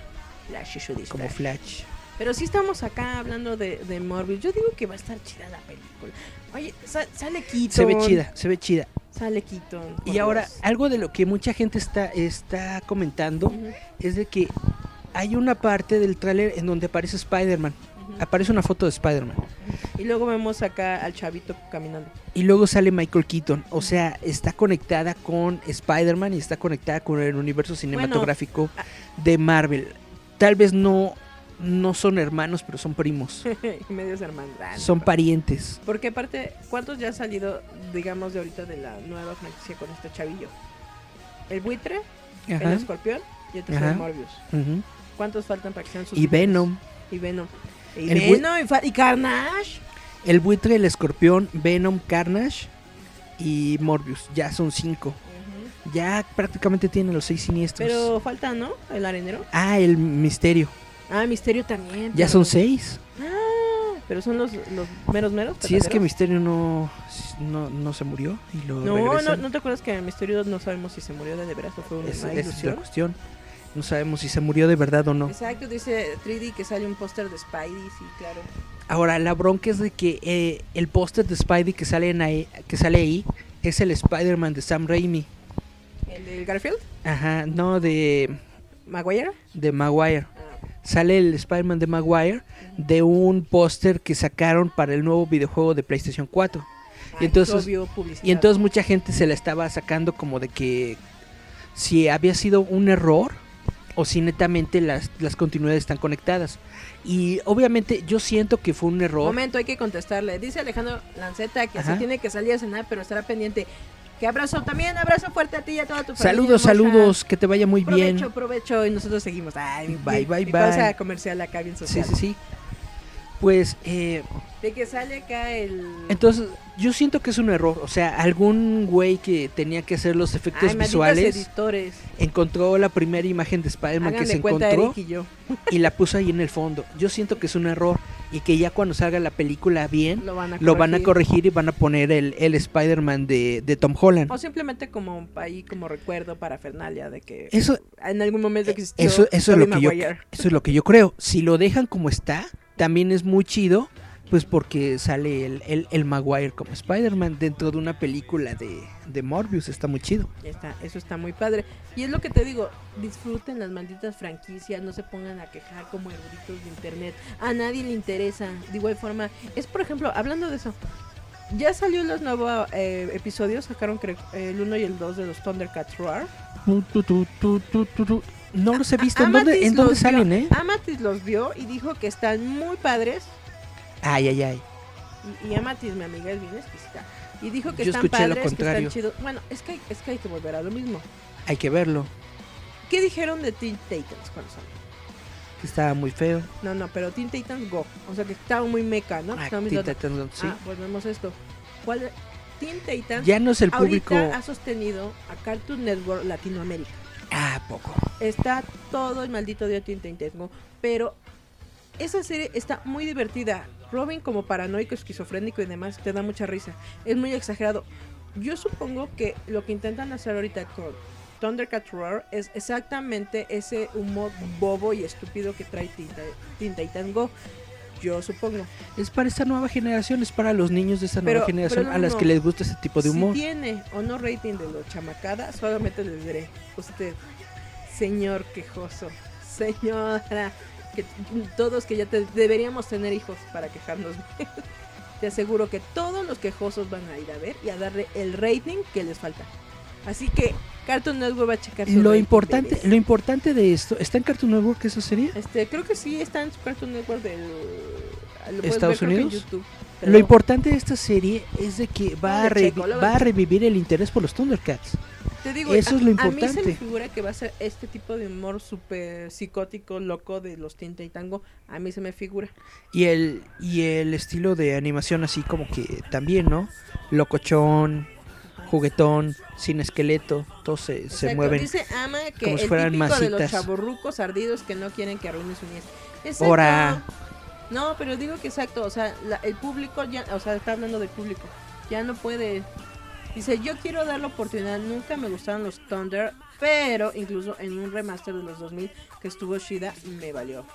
Flash, de como Flash. Flash. Pero sí estamos acá hablando de, de Morbius. Yo digo que va a estar chida la película. Oye, sa- sale Keaton. Se ve chida, se ve chida. Sale Keaton. Y ahora, algo de lo que mucha gente está, está comentando es de que hay una parte del tráiler en donde aparece Spider-Man. Aparece una foto de Spider-Man. Y luego vemos acá al chavito caminando. Y luego sale Michael Keaton. O sea, está conectada con Spider-Man y está conectada con el universo cinematográfico de Marvel. Tal vez no, no son hermanos, pero son primos. medios hermanos. Ah, no Son parientes. Porque aparte, ¿cuántos ya han salido, digamos, de ahorita de la nueva franquicia con este chavillo? El buitre, el escorpión y el tercer Ajá. Morbius. ¿Cuántos faltan para que sean sus Y Venom. Y Venom. Y El Venom y, y Carnage. El buitre, el escorpión, Venom, Carnage y Morbius. Ya son cinco. Ya prácticamente tienen los seis siniestros. Pero falta, ¿no? El arenero. Ah, el misterio. Ah, Misterio también. Ya pero- son seis. Ah, pero son los, los meros meros. Si es que. Misterio no, no, no se murió y lo No, no, regresan. no te acuerdas que Misterio no sabemos si se murió de, de veras o fue una Esa- esa es la ilusión. cuestión. No sabemos si se murió de verdad o no. Exacto, dice 3D que sale un póster de Spidey, sí, claro. Ahora, la bronca es de que eh, el póster de Spidey que sale, en ahí, que sale ahí es el Spider-Man de Sam Raimi. ¿El de Garfield? Ajá, no de, ¿Maguire? de Maguire. Sale el Spider-Man de Maguire de un póster que sacaron para el nuevo videojuego de PlayStation 4. ay, entonces-. Y entonces mucha gente se la estaba sacando como de que si había sido un error o si netamente las, las continuidades están conectadas. Y obviamente yo siento que fue un error. Momento, hay que contestarle. Dice Alejandro Lanceta que Ajá. se tiene que salir a cenar, pero estará pendiente. Que abrazo también, abrazo fuerte a ti y a toda tu familia. Saludos, hermosa. saludos, que te vaya muy Provecho, bien. provecho. Y nosotros seguimos. Ay, Bye, mi- bye, mi bye. comercial acá bien Sí, social. sí, sí. Pues eh, De que sale acá el... entonces yo siento que es un error. O sea, algún güey que tenía que hacer los efectos Ay, visuales editores. encontró la primera imagen de Spider-Man que se encontró y yo. y la puso ahí en el fondo. Yo siento que es un error. y que ya cuando salga la película bien, Lo van a lo van a corregir. corregir y van a poner el, el Spider-Man de, de Tom Holland. O simplemente como ahí como recuerdo para Fernalia de que Eso, en algún momento existió eso, eso, es lo que yo, eso es lo que yo creo. Si lo dejan como está, también es muy chido, pues porque sale el, el, el Maguire como Spider-Man dentro de una película de, de Morbius, está muy chido. Está, eso está muy padre. Y es lo que te digo, disfruten las malditas franquicias, no se pongan a quejar como eruditos de internet. A nadie le interesa. De igual forma, es por ejemplo, hablando de eso, ya salió los nuevos eh, episodios, sacaron el 1 y el 2 de los Thundercats Roar. No los he visto. ¿En dónde, en dónde salen, vio, eh? Amatis los vio y dijo que están muy padres. Ay, ay, ay. Y, y Amatis, mi amiga, es bien exquisita. Y dijo que Yo están escuché lo padres, que están contrario. chidos. Bueno, es que, hay- es que hay que volver a lo mismo. Hay que verlo. ¿Qué dijeron de Teen Titans cuando salió? Que estaba muy feo. No, no, pero Teen Titans Go. O sea que estaba muy meca, ¿no? Ah, Teen. Titans Go, sí. Ah, pues vemos esto. ¿Cuál? Teen Titans Ya no es el público. ha sostenido a Cartoon Network Latinoamérica. Ah, poco. Está todo el maldito día Teen Titans Go. Pero esa serie está muy divertida. Robin como paranoico, esquizofrénico y demás te da mucha risa. Es muy exagerado. Yo supongo que lo que intentan hacer ahorita con Thundercat Roar es exactamente ese humor bobo y estúpido que trae Teen Teen Titans Go. Yo supongo. Es para esta nueva generación, es para los niños de esta Pero- nueva generación a las no. que les gusta ese tipo de humor. Si tiene o no rating de lo chamacada, solamente les diré, usted, señor quejoso, señora, que todos que ya te- deberíamos tener hijos para quejarnos. te aseguro que todos los quejosos van a ir a ver y a darle el rating que les falta. Así que Cartoon Network va a checar su Lo importante, bebés. lo importante de esto, ¿está en Cartoon Network esa serie? Este, creo que sí está en Cartoon Network del ¿Estados ver, Unidos? YouTube, Lo pero- importante de esta serie es de que va, Luego a, revi- checo, va a revivir el interés por los Thundercats. Te digo, Eso a, es lo a mí se importante. me figura que va a ser este tipo de humor súper psicótico, loco de los Teen Titans Go. A mí se me figura. Y el, y el estilo de animación así como que también, ¿no? Locochón, juguetón, sin esqueleto, todos se, se Exacto, mueven. Dice Ama que como si el fueran típico de los masitas. chaburrucos ardidos que no quieren que arruine su niñez. Ahora. No, pero digo que exacto, o sea, la- el público ya, o sea, está hablando del público. Ya no puede. Dice, yo quiero dar la oportunidad, nunca me gustaron los Thunder, pero incluso en un remaster de los 2000 que estuvo Shida, me valió.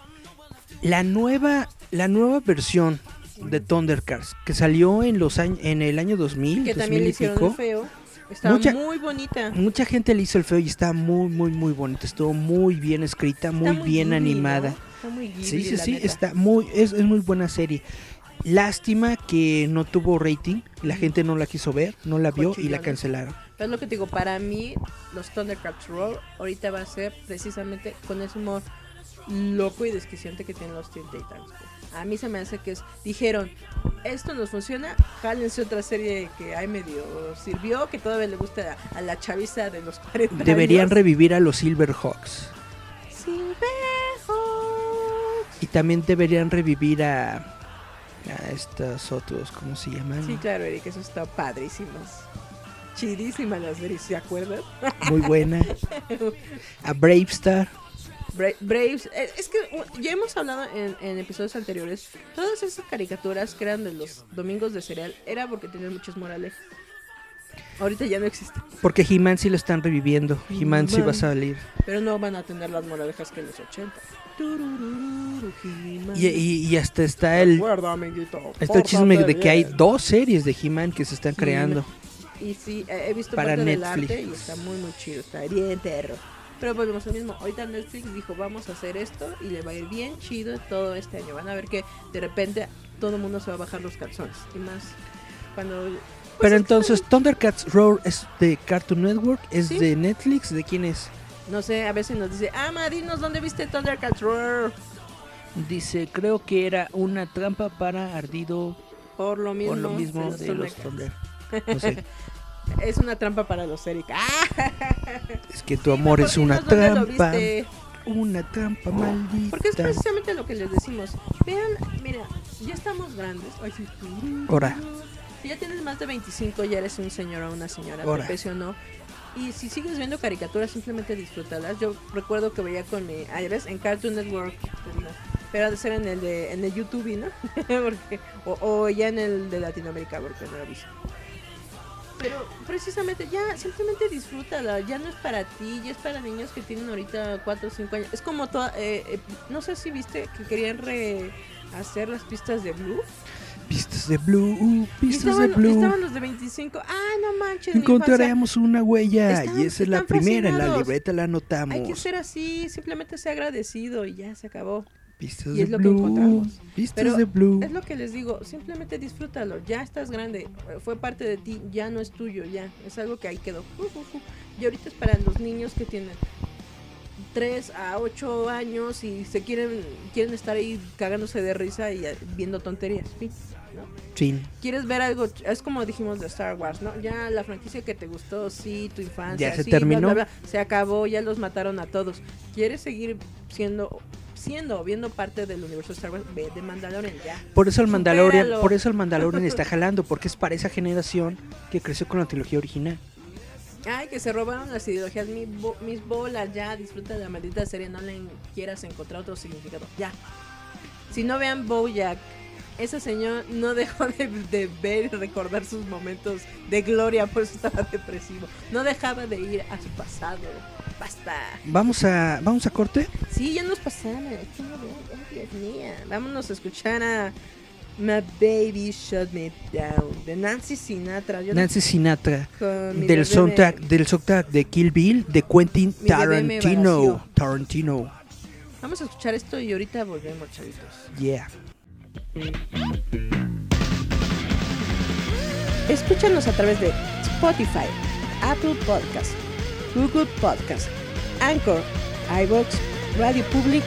La nueva, la nueva versión de Thundercats que salió en los años, en el año 2000, Que 2000 también le y hicieron pico. el feo. Estaba Mucha- muy bonita. Mucha gente le hizo el feo y está muy, muy, muy bonita. Estuvo muy bien escrita, muy, Está bien animada. ¿no? Está muy Ghibli, Sí, sí, sí, neta. está muy, es, es muy buena serie. Lástima que no tuvo rating, la gente no la quiso ver, no la vio y la cancelaron. Pero es lo que te digo, para mí, los Thundercats Roll ahorita va a ser precisamente con ese humor loco y desquiciante que tienen los Teen Titans. A mí se me hace que es, dijeron, esto nos funciona, jálense otra serie que hay medio sirvió, que todavía le gusta a, a la chaviza de los 40 Deberían años. revivir a los Silverhawks Silverhawks. y también deberían revivir a, a estos otros, ¿cómo se llaman? Sí, claro, Eric, eso está padrísimo. Chidísima la serie, ¿se acuerdan? Muy buena. A Bravestar. Bra- Braves, eh, es que uh, ya hemos hablado en, en episodios anteriores, todas esas caricaturas que eran de los domingos de cereal era porque tenían muchas morales. Ahorita ya no existen, Porque He-Man sí lo están reviviendo. He-Man sí va a salir. pero no van a tener las moralejas que en los 80. Y, y- y hasta está el, Recuerda, amiguito, está el chisme de que hay dos series de He-Man que se están Sí, creando. Y sí, he visto Para parte del Netflix. arte y está muy muy chido, está bien perro. Pero volvemos al mismo, ahorita Netflix dijo vamos a hacer esto y le va a ir bien chido todo este año. Van a ver que de repente todo el mundo se va a bajar los calzones. Y más cuando... pues, Pero entonces, Thundercats Roar es de Cartoon Network, es Sí. de Netflix, ¿de quién es? No sé, a veces nos dice, ah, ma, dinos dónde viste Thundercats Roar. Dice, creo que era una trampa para Ardido Por lo mismo, por lo mismo de los. Thunder. No sé, Es una trampa para los Eric. ¡Ah! es que tu amor es una trampa, una trampa maldita. Porque es precisamente lo que les decimos. Vean, mira, ya estamos grandes. Ahora. Si ya tienes más de 25, ya eres un señor o una señora, Ahora. no. Y si sigues viendo caricaturas, simplemente disfrútalas. Yo recuerdo que veía con mi Aires en Cartoon Network, pero ha de ser en el de, en el YouTube, ¿no? o, ya en el de Latinoamérica, porque no lo visto. Pero precisamente ya, simplemente disfrútala, ya no es para ti, ya es para niños que tienen ahorita 4 o 5 años. Es como toda, eh, eh, no sé si viste que querían rehacer las pistas de Blue. Pistas de blue, uh, pistas de estaban, blue. estaban los de 25. Ah, no manches. Encontraremos una huella Están- y esa es la primera, en la libreta la anotamos. Hay que ser así, simplemente ser agradecido y ya se acabó. Pistas y de es lo que blue, encontramos. pistas Pero de blue. Es lo que les digo, simplemente disfrútalo, ya estás grande, fue parte de ti, ya no es tuyo, ya, es algo que ahí quedó. Uh, uh, uh. Y ahorita es para los niños que tienen 3 a 8 años y se quieren quieren estar ahí cagándose de risa y eh, viendo tonterías. Quieres ver algo, es como dijimos de Star Wars, ¿no? Ya la franquicia que te gustó, sí, tu infancia, Ya se sí, terminó. bla, bla, se acabó, ya los mataron a todos. ¿Quieres seguir siendo siendo o viendo parte del universo de Star Wars? Ve de Mandalorian ya. Por eso el Mandalorian, Supéralo. por eso el Mandalorian está jalando, porque es para esa generación que creció con la trilogía original. Ay, que se robaron las ideologías, mi bo- mis bolas, ya, disfruta de la maldita serie, no le quieras encontrar otro significado, ya. Si no vean Bojack, ese señor no dejó de, de ver y recordar sus momentos de gloria, por eso estaba depresivo. No dejaba de ir a su pasado. Basta. Vamos a, vamos a corte. Sí, ya nos pasamos. Ay, Dios mío. Vámonos a escuchar a My Baby Shut Me Down de Nancy Sinatra. Yo Nancy Sinatra del soundtrack, del soundtrack de Kill Bill de Quentin Tarantino. Tarantino. Vamos a escuchar esto y ahorita volvemos, chavitos. Yeah. Escúchanos a través de Spotify, Apple Podcast, Google Podcast, Anchor, iVoox, Radio Public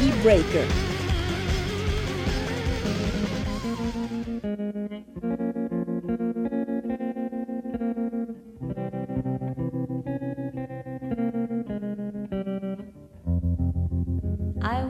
y Breaker.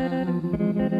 Thank you.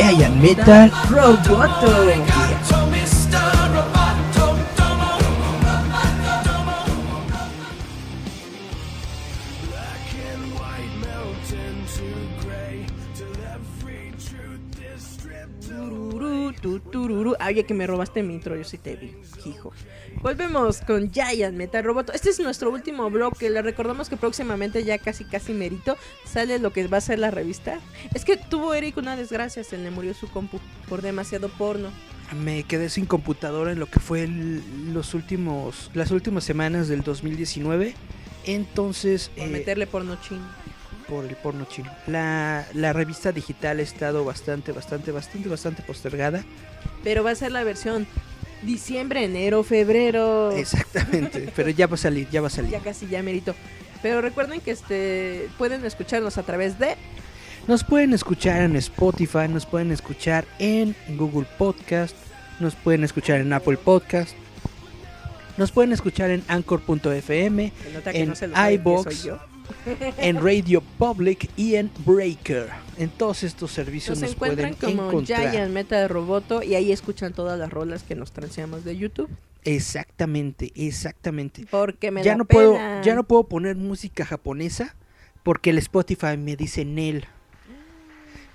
Es Giant Metal. Roboto. Me robaste mi intro, yo sí te vi, hijo. Volvemos con Giant Metal Roboto. Este es nuestro último bloque. Le recordamos que próximamente, ya casi casi merito, sale lo que va a ser la revista. Es que tuvo Eric una desgracia, se le murió su compu por demasiado porno. Me quedé sin computadora en lo que fue el- los últimos, las últimas semanas del 2019. Entonces, Por eh, meterle porno chino. Por el porno chino. La, la revista digital ha estado bastante, bastante, bastante, bastante postergada. Pero va a ser la versión diciembre, enero, febrero. Exactamente. pero ya va a salir, ya va a salir. Ya casi ya merito. Pero recuerden que este pueden escucharnos a través de Nos pueden escuchar en Spotify, nos pueden escuchar en Google Podcast, nos pueden escuchar en Apple Podcast, nos pueden escuchar en Anchor.fm, En no se en Radio Public y en Breaker. En todos estos servicios Nos nos, encuentran pueden como encontrar. Giant Metal Roboto y ahí escuchan todas las rolas que nos transeamos de YouTube. Exactamente, exactamente. Porque me Ya da no puedo, pena. ya no puedo poner música japonesa porque el Spotify me dice Nel.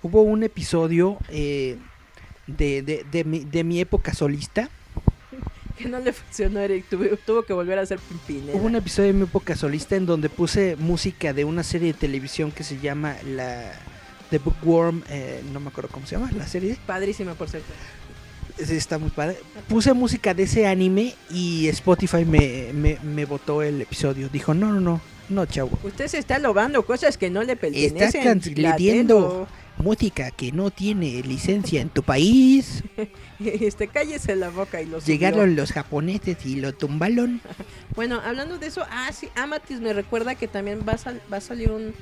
Hubo un episodio eh, de, de, de mi, de mi época solista. Que no le funcionó, Eric. Tuvo, tuvo que volver a hacer pimpinela. Hubo un episodio de mi época solista en donde puse música de una serie de televisión que se llama la The Bookworm, eh, no me acuerdo cómo se llama la serie. Padrísima, por cierto. Es- Está muy padre. Puse música de ese anime y Spotify me, me, me votó el episodio. Dijo, no, no, no, no, chavo. Usted se está lobando cosas que no le pertenecen. Estás transgrediendo música que no tiene licencia en tu país. Este, cállese la boca y lo subió. Llegaron los japoneses y lo tumbaron. Bueno, hablando de eso, ah, sí, Amatis me recuerda que también va a, sal- va a salir un,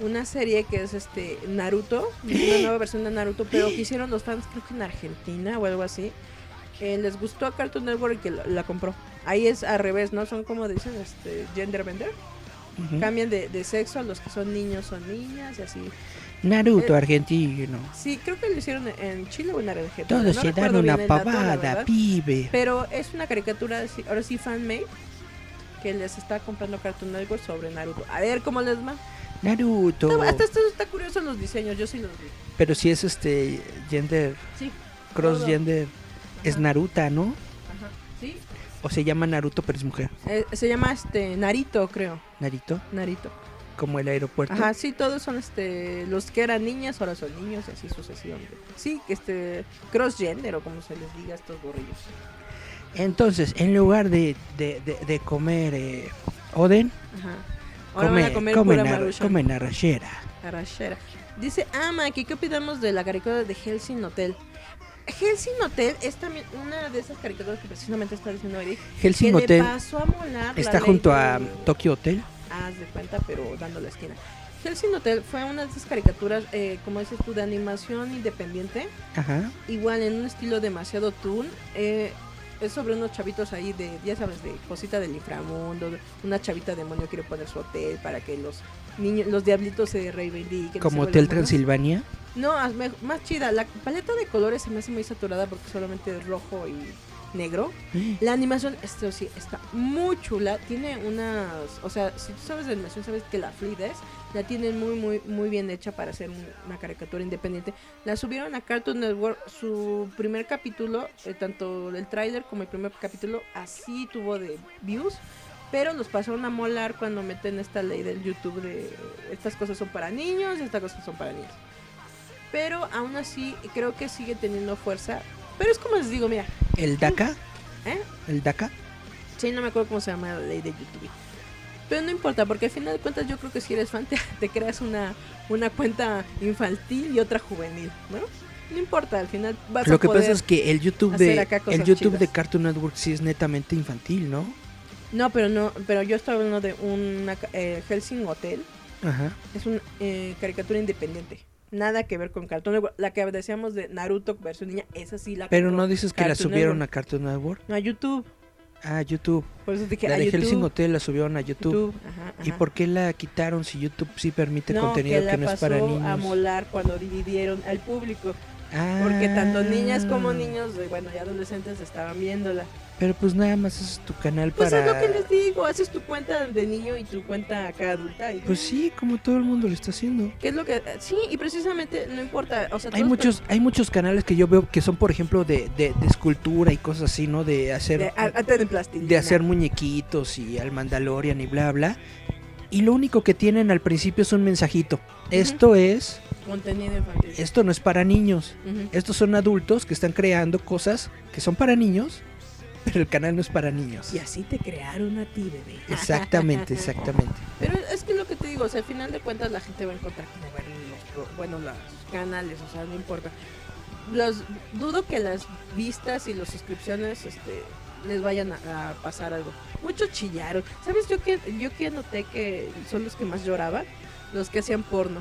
una serie que es este Naruto, una nueva versión de Naruto, pero que hicieron los fans, creo que en Argentina o algo así. Eh, les gustó a Cartoon Network y que la, la compró. Ahí es al revés, ¿no? Son como dicen, este, gender bender. Ujú. Cambian de, de sexo, los que son niños son niñas y así. Naruto, Eh, argentino. Sí, creo que lo hicieron en Chile o en Argentina. Todos no se dan una dato, pavada, pibe. Pero es una caricatura, ahora sí, fan-made, que les está comprando Cartoon Network sobre Naruto. A ver cómo les va. Naruto. Está- Hasta esto está curioso los diseños, yo sí los vi. Pero si es este gender, Sí. cross todo. gender, es. Naruta, ¿no? Ajá. Sí. O se llama Naruto, pero es mujer. Eh, se llama este Narito, creo. Narito, Narito. Como el aeropuerto. Ajá, sí, todos son este los que eran niñas, ahora son niños y así sucesivamente. Sí, que este cross gender o como se les diga a estos gorrillos. Entonces, en lugar de, de, de- de comer eh, Oden, Ajá. Ahora van a come, comer come, pura nar- maruchan. come narrachera. Arrachera. Dice, ah, Maki, ¿qué opinamos de la caricatura de Helsing Hotel? Helsing Hotel es también una de esas caricaturas que precisamente está diciendo Eric. Helsing que Hotel le pasó a molar la está junto a de- Tokyo Hotel. Haz de cuenta, pero dando la esquina. Helsing Hotel fue una de esas caricaturas, eh, como dices tú, de animación independiente. Ajá. Igual en un estilo demasiado toon. eh, es sobre unos chavitos ahí de, ya sabes, de cosita del inframundo. Una chavita demonio quiere poner su hotel para que los niños, los diablitos se reivindiquen. Como Hotel. Transilvania. No, más chida. La paleta de colores se me hace muy saturada porque solamente es rojo y negro. La animación, esto sí, está muy chula. Tiene unas. O sea, si tú sabes de animación, sabes que la fluidez la tienen muy, muy, muy bien hecha para hacer un- una caricatura independiente. La subieron a Cartoon Network. Su primer capítulo, eh, tanto el tráiler como el primer capítulo, así tuvo de views. Pero los pasaron a molar cuando meten esta ley del YouTube de estas cosas son para niños, estas cosas son para niños. Pero aún así creo que sigue teniendo fuerza. Pero es como les digo, mira, El DACA. ¿eh? El DACA. Sí, no me acuerdo cómo se llama la ley de YouTube. Pero no importa, porque al final de cuentas yo creo que si eres fan te, te creas una, una cuenta infantil y otra juvenil, ¿no? No importa, al final vas Lo a que poder... pasa es que el YouTube de el YouTube de. Cartoon Network sí es netamente infantil, ¿no? No, pero no, pero yo estoy hablando de ca- eh, Helsing Hotel. Ajá. Es una eh, caricatura independiente. Nada que ver con Cartoon Network. La que decíamos de Naruto versión niña, esa sí la Pero no dices que la subieron a. Cartoon Network. No, a YouTube. A YouTube. Por eso dije, La a de YouTube. Helsing Hotel la subieron a YouTube. YouTube, ajá, ¿Y por qué la quitaron si YouTube sí permite no, contenido que, no es para a niños? molar cuando dividieron al público. Ah. Porque tanto niñas como niños, bueno, ya adolescentes estaban viéndola. Pero pues nada más es tu canal Pues para... es lo que les digo, haces tu cuenta de niño y tu cuenta acá adulta. Y Pues sí, como todo el mundo lo está haciendo. ¿Qué es lo que.? Sí, y precisamente no importa. O sea, Hay muchos, hay muchos canales que yo veo que son, por ejemplo, de, de, de escultura y cosas así, ¿no? De hacer, De, arte de plastilina. de hacer muñequitos y al Mandalorian y bla, bla. Y lo único que tienen al principio es un mensajito. Esto es, Contenido infantil. esto no es para niños. Estos son adultos que están creando cosas que son para niños, pero el canal no es para niños. Y así te crearon a ti, bebé. Exactamente, exactamente. Pero es que lo que te digo, o sea, al final de cuentas la gente va a encontrar como ver los, bueno, los canales, o sea, no importa. Los, dudo que las vistas y las suscripciones este, les vayan a, a pasar algo. Muchos chillaron. ¿Sabes yo que yo que noté que son los que más lloraban? Los que hacían porno.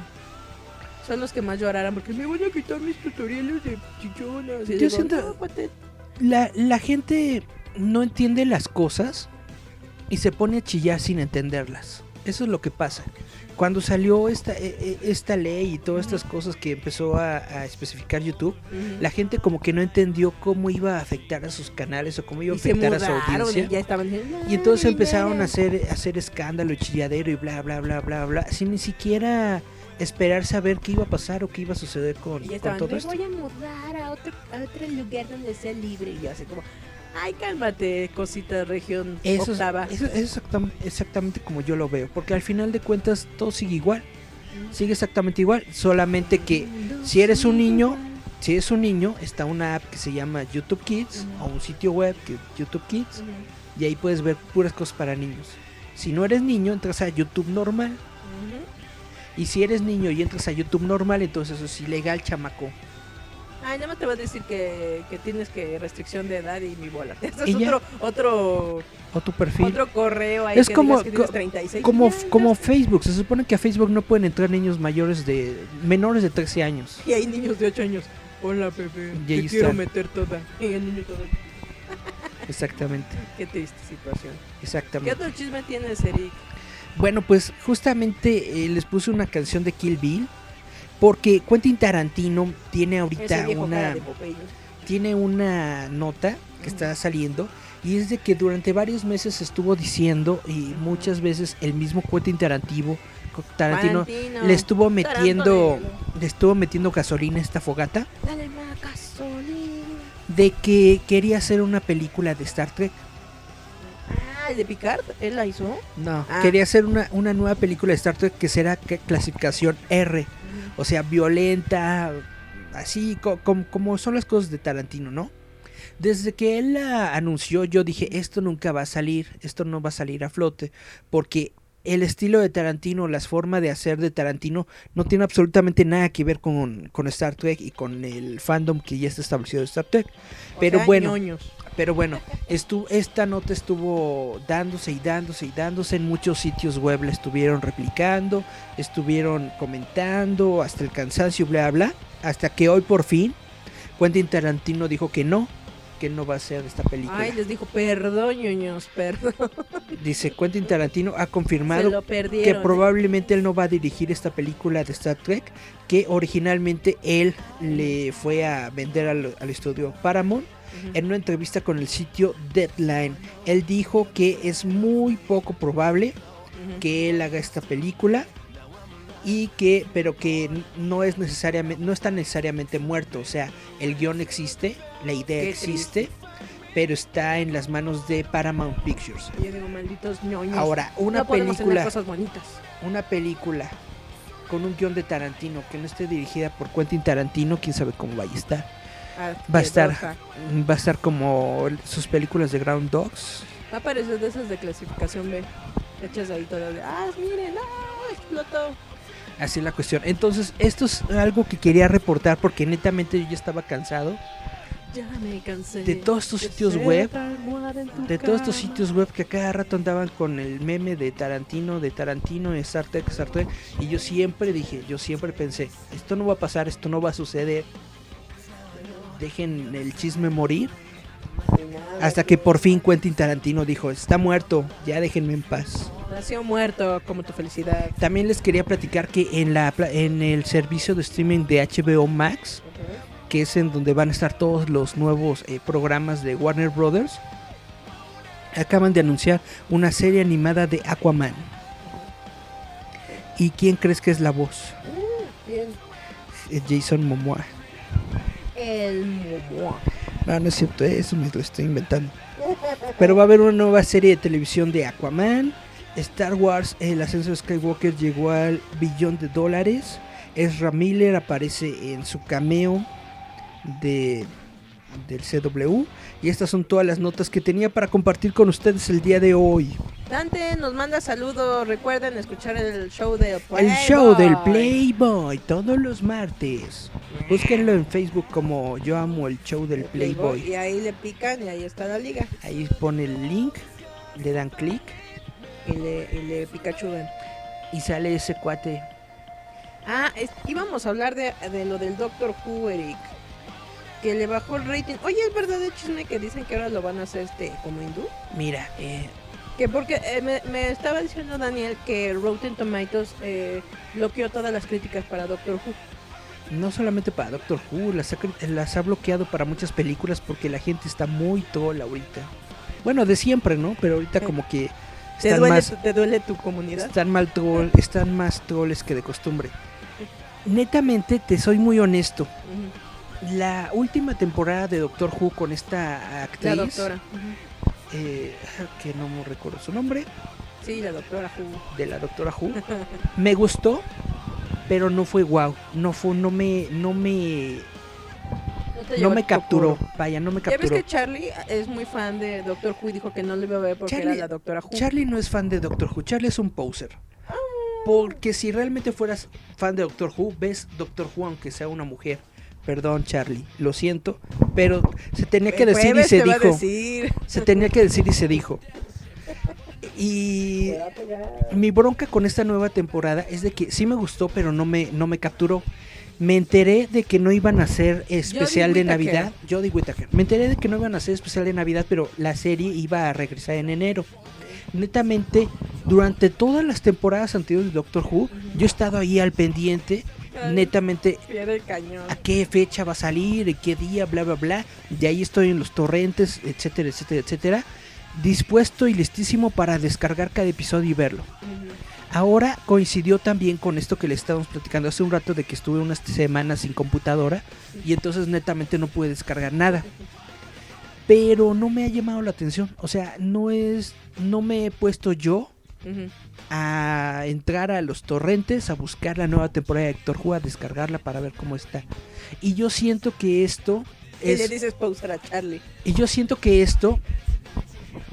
Son los que más lloraran porque me voy a quitar mis tutoriales de chichonas. Y Yo digo, siento- "No, cuate, La, la gente no entiende las cosas y se pone a chillar sin entenderlas. Eso es lo que pasa. Cuando salió esta, e- e- esta ley y todas estas cosas que empezó a, a especificar YouTube, ujú". la gente como que no entendió cómo iba a afectar a sus canales o cómo iba a y afectar a su y audiencia. ya estaban diciendo, Y entonces "Ay, empezaron nena". a hacer, a hacer escándalo y chilladero y bla, bla, bla, bla, bla, sin ni siquiera esperar saber qué iba a pasar o qué iba a suceder con, Y con todo me esto. voy a mudar a otro, a otro lugar donde sea libre. Y así como, ay, cálmate, cosita región Eso es, octava. eso es exactam- exactamente como yo lo veo, porque al final de cuentas todo sigue igual, sigue exactamente igual, solamente que si eres un niño, si eres un niño, está una app que se llama YouTube Kids Ujú. o un sitio web que es YouTube Kids Ujú, y ahí puedes ver puras cosas para niños. Si no eres niño, entras a YouTube normal. Y si eres niño y entras a YouTube normal, entonces eso es ilegal, chamaco. Ay, nada más te va a decir que, que tienes que restricción de edad y mi bola. Y ya. otro, otro, O tu perfil. otro correo ahí Es que como- que tienes co- 36. Como, como. Facebook. Se supone que a Facebook no pueden entrar niños mayores de... menores de 13 años. Y hay niños de 8 años. Hola, Pepe. Y Te quiero meter toda. Y el niño todo. Exactamente. Qué triste situación. ¿Qué Exactamente. otro chisme tienes, Eric? Bueno, pues justamente eh, les puse una canción de Kill Bill. Porque Quentin Tarantino tiene ahorita una... tiene una nota que está saliendo y es de que durante varios meses estuvo diciendo y muchas veces el mismo Quentin Tarantino, Tarantino Tarantino. le estuvo metiendo Tarantino. le estuvo metiendo gasolina a esta fogata Dale más gasolina. de que quería hacer una película de Star Trek. Ah, el de Picard, él la hizo. No, Ah. quería hacer una, una nueva película de Star Trek que será clasificación R, o sea, violenta, así co- com- como son las cosas de Tarantino, ¿no? Desde que él la anunció, yo dije, esto nunca va a salir, esto no va a salir a flote, porque el estilo de Tarantino, las formas de hacer de Tarantino, no tiene absolutamente nada que ver con, con Star Trek y con el fandom que ya está establecido de Star Trek. O Pero sea, bueno, ñoños. Pero bueno, estu- esta nota estuvo dándose y dándose y dándose en muchos sitios web, la estuvieron replicando, estuvieron comentando hasta el cansancio, bla, bla, hasta que hoy por fin Quentin Tarantino dijo que no, que no va a hacer esta película. Ay, les dijo, perdón, ñoños, perdón. Dice Quentin Tarantino ha confirmado que ¿eh? probablemente él no va a dirigir esta película de Star Trek, que originalmente él le fue a vender al, al estudio Paramount En una entrevista con el sitio Deadline. Él dijo que es muy poco probable que él haga esta película y que pero que no es necesariamente no está necesariamente muerto, o sea, el guion existe, la idea Qué existe, pero está en las manos de Paramount Pictures. Yo digo, malditos ñoños. Ahora, una no película, cosas bonitas. una película con un guion de Tarantino que no esté dirigida por Quentin Tarantino, quién sabe cómo vaya a estar. Va a estar va a estar como sus películas de Ground Dogs. Va a parecer de esas de clasificación B. Hechas ahí todas de, ah, miren, ah, explotó. Así es la cuestión. Entonces, esto es algo que quería reportar porque netamente yo ya estaba cansado Ya me cansé. De todos estos sitios web, de todos estos sitios web que a cada rato andaban con el meme de Tarantino, de Tarantino, de Star Trek, Star Trek. Y yo siempre dije, yo siempre pensé, esto no va a pasar, esto no va a suceder. Dejen el chisme morir. Hasta que por fin Quentin Tarantino dijo, está muerto, ya déjenme en paz. Nació muerto, como tu felicidad. También les quería platicar que en, la, en el servicio de streaming de HBO Max, que es en donde van a estar todos los nuevos eh, programas de Warner Brothers, acaban de anunciar una serie animada de Aquaman. ¿Y quién crees que es la voz? Bien. Es Jason Momoa. El Momoa. No, no es cierto, eso me lo estoy inventando. Pero va a haber una nueva serie de televisión de Aquaman. Star Wars, el ascenso de Skywalker llegó al billón de dólares. Ezra Miller aparece en su cameo de, del CW. Y estas son todas las notas que tenía para compartir con ustedes el día de hoy. Dante nos manda saludos. Recuerden escuchar el show del El show del Playboy. Playboy todos los martes. Búsquenlo en Facebook como Yo amo el show del Playboy. Y ahí le pican y ahí está la liga. Ahí pone el link, le dan clic Y le, y le y sale ese cuate. Ah, es- íbamos a hablar de, de lo del Doctor Who, Eric. Que le bajó el rating. Oye, es verdad el chisme que dicen que ahora lo van a hacer este como hindú. Mira, eh, Que porque eh, me, me estaba diciendo Daniel que Rotten Tomatoes eh, bloqueó todas las críticas para Doctor Who. no solamente para Doctor Who, las ha, cri- las ha bloqueado para muchas películas porque la gente está muy troll ahorita. Bueno, de siempre, ¿no? Pero ahorita Sí. como que ¿Te están duele, más, ¿Te duele tu comunidad? están mal troll, están más trolls que de costumbre. Netamente, te soy muy honesto. Ujú. La última temporada de Doctor Who con esta actriz, La doctora. Eh, que no me recuerdo su nombre, Sí, la doctora Who. de la Doctora Who, me gustó, pero no fue wow, no fue, no me, no me, No, no me tu capturó, vaya, no me Ya ves capturó. que Charlie es muy fan de Doctor Who y dijo que no le iba a ver porque Charlie- era la doctora Who. Charlie no es fan de Doctor Who, Charlie es un poser. Porque si realmente fueras fan de Doctor Who, ves Doctor Who aunque sea una mujer. Perdón, Charlie, lo siento, pero se tenía que decir y se dijo. decir. Se tenía que decir y se dijo. Y mi bronca con esta nueva temporada es de que sí me gustó, pero no me, no me capturó. Me enteré de que no iban a hacer especial de. Navidad. Jodie Whittaker. Me enteré de que no iban a hacer especial de Navidad, pero la serie iba a regresar en enero. Netamente, durante todas las temporadas anteriores de Doctor Who, yo he estado ahí al pendiente. Netamente, Pierde el cañón. a qué fecha va a salir, qué día, bla, bla, bla. De ahí estoy en los torrentes, etcétera, etcétera, etcétera. Dispuesto y listísimo para descargar cada episodio y verlo. Ahora coincidió también con esto que le estábamos platicando hace un rato de que estuve unas semanas sin computadora y entonces netamente no pude descargar nada. Pero no me ha llamado la atención, o sea, no es no me he puesto yo. A entrar a los torrentes, a buscar la nueva temporada de Héctor Who, a descargarla para ver cómo está. Y yo siento que esto Y le es dices pausar a Charlie. y yo siento que esto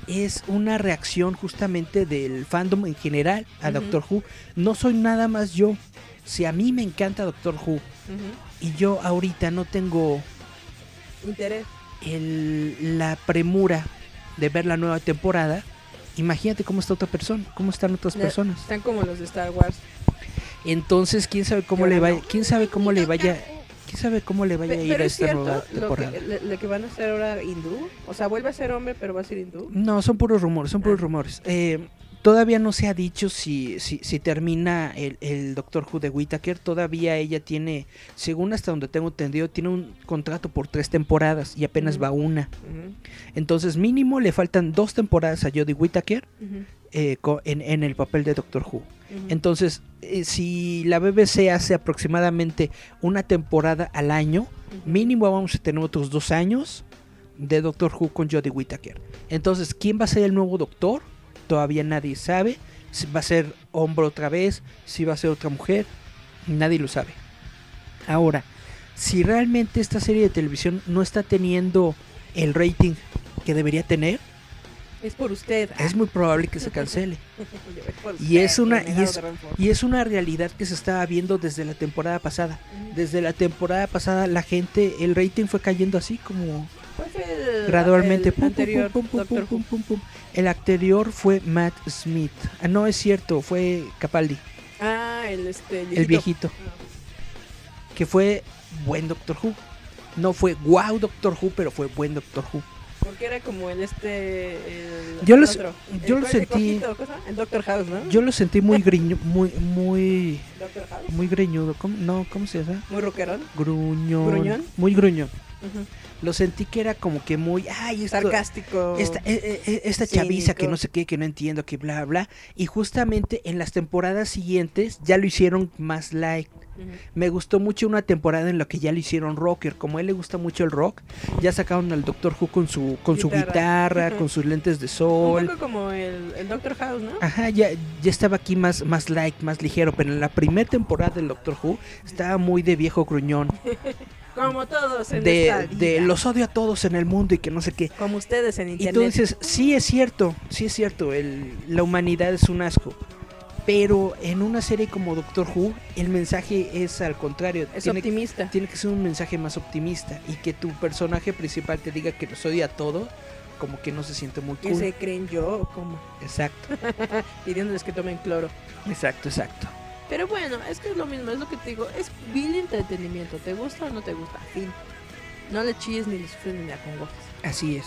es una reacción justamente del fandom en general a. Doctor Who. No soy nada más yo. Si a mí me encanta Doctor Who y yo ahorita no tengo Interés. el- la premura de ver la nueva temporada, imagínate cómo está otra persona, cómo están otras Le- personas. Están como los de Star Wars. Entonces, quién sabe cómo le vaya, no. quién sabe cómo le vaya, quién sabe cómo le vaya Pe- a ir a es esta cierto nueva lo temporada. que, le- le que van a hacer ahora hindú. O sea, vuelve a ser hombre, pero va a ser hindú. No, son puros rumores, son puros Ah. rumores. Eh, todavía no se ha dicho si, si, si termina el, el Doctor Who de Whittaker. Todavía ella tiene, según hasta donde tengo entendido, tiene un contrato por tres temporadas y apenas Ujú. va una. Entonces mínimo le faltan dos temporadas a Jodie Whittaker eh, co- en, en el papel de Doctor Who. Entonces, eh, si la BBC hace aproximadamente una temporada al año, mínimo vamos a tener otros dos años de Doctor Who con Jodie Whittaker. Entonces, ¿quién va a ser el nuevo Doctor? Todavía nadie sabe. Si va a ser hombre otra vez, si va a ser otra mujer, nadie lo sabe. Ahora, si realmente esta serie de televisión no está teniendo el rating que debería tener, Es por usted. es muy probable que se cancele. Y es una- y es-. Y es una realidad que se estaba viendo desde la temporada pasada. Desde la temporada pasada la gente, el rating fue cayendo así como ¿Cuál fue el, gradualmente. el pum, pum, anterior pum, pum, pum, pum, pum, pum. El anterior fue Matt Smith. Ah, no es cierto, fue Capaldi, Ah, el este el viejito, que fue buen Doctor Who. No fue wow Doctor Who, pero fue buen Doctor Who. Porque era como el este. El, Yo lo- otro. yo El lo co- el sentí- cojito, cosa, El Doctor House, ¿no? Yo lo sentí muy griño, muy, muy, Doctor House. muy greñudo. ¿Cómo? No, ¿cómo se llama? Muy rockerón. Gruñón. ¿Gruñón? Muy gruñón. Lo sentí que era como que muy, ay, esto, Sarcástico. esta, eh, eh, eh, esta chaviza que no sé qué, que no entiendo, que bla, bla. Y justamente en las temporadas siguientes ya lo hicieron más light. Ujú. Me gustó mucho una temporada en la que ya lo hicieron rocker. Como a él le gusta mucho el rock, ya sacaron al Doctor Who con su, con su Guitarra. guitarra, Ujú. con sus lentes de Un sol. poco como el, el Doctor House, ¿no? Ajá, ya, ya estaba aquí más, más light, más ligero. Pero en la primera temporada del Doctor Who estaba muy de viejo gruñón. Como todos en esta De, vida. de los odio a todos en el mundo y que no sé qué. Como ustedes en Y internet. tú dices, sí es cierto, sí es cierto, el, la humanidad es un asco. Pero en una serie como Doctor Who, el mensaje es al contrario. es tiene, optimista. tiene que ser un mensaje más optimista. Y que tu personaje principal te diga que los odia a todo, como que no se siente muy ¿Qué cool. se creen yo o cómo? Exacto, Pidiéndoles que tomen cloro. exacto, exacto. Pero bueno, es que es lo mismo, es lo que te digo. Es vil entretenimiento. ¿Te gusta o no te gusta? Fin. No le chilles ni le sufres ni le acongojes. Así es.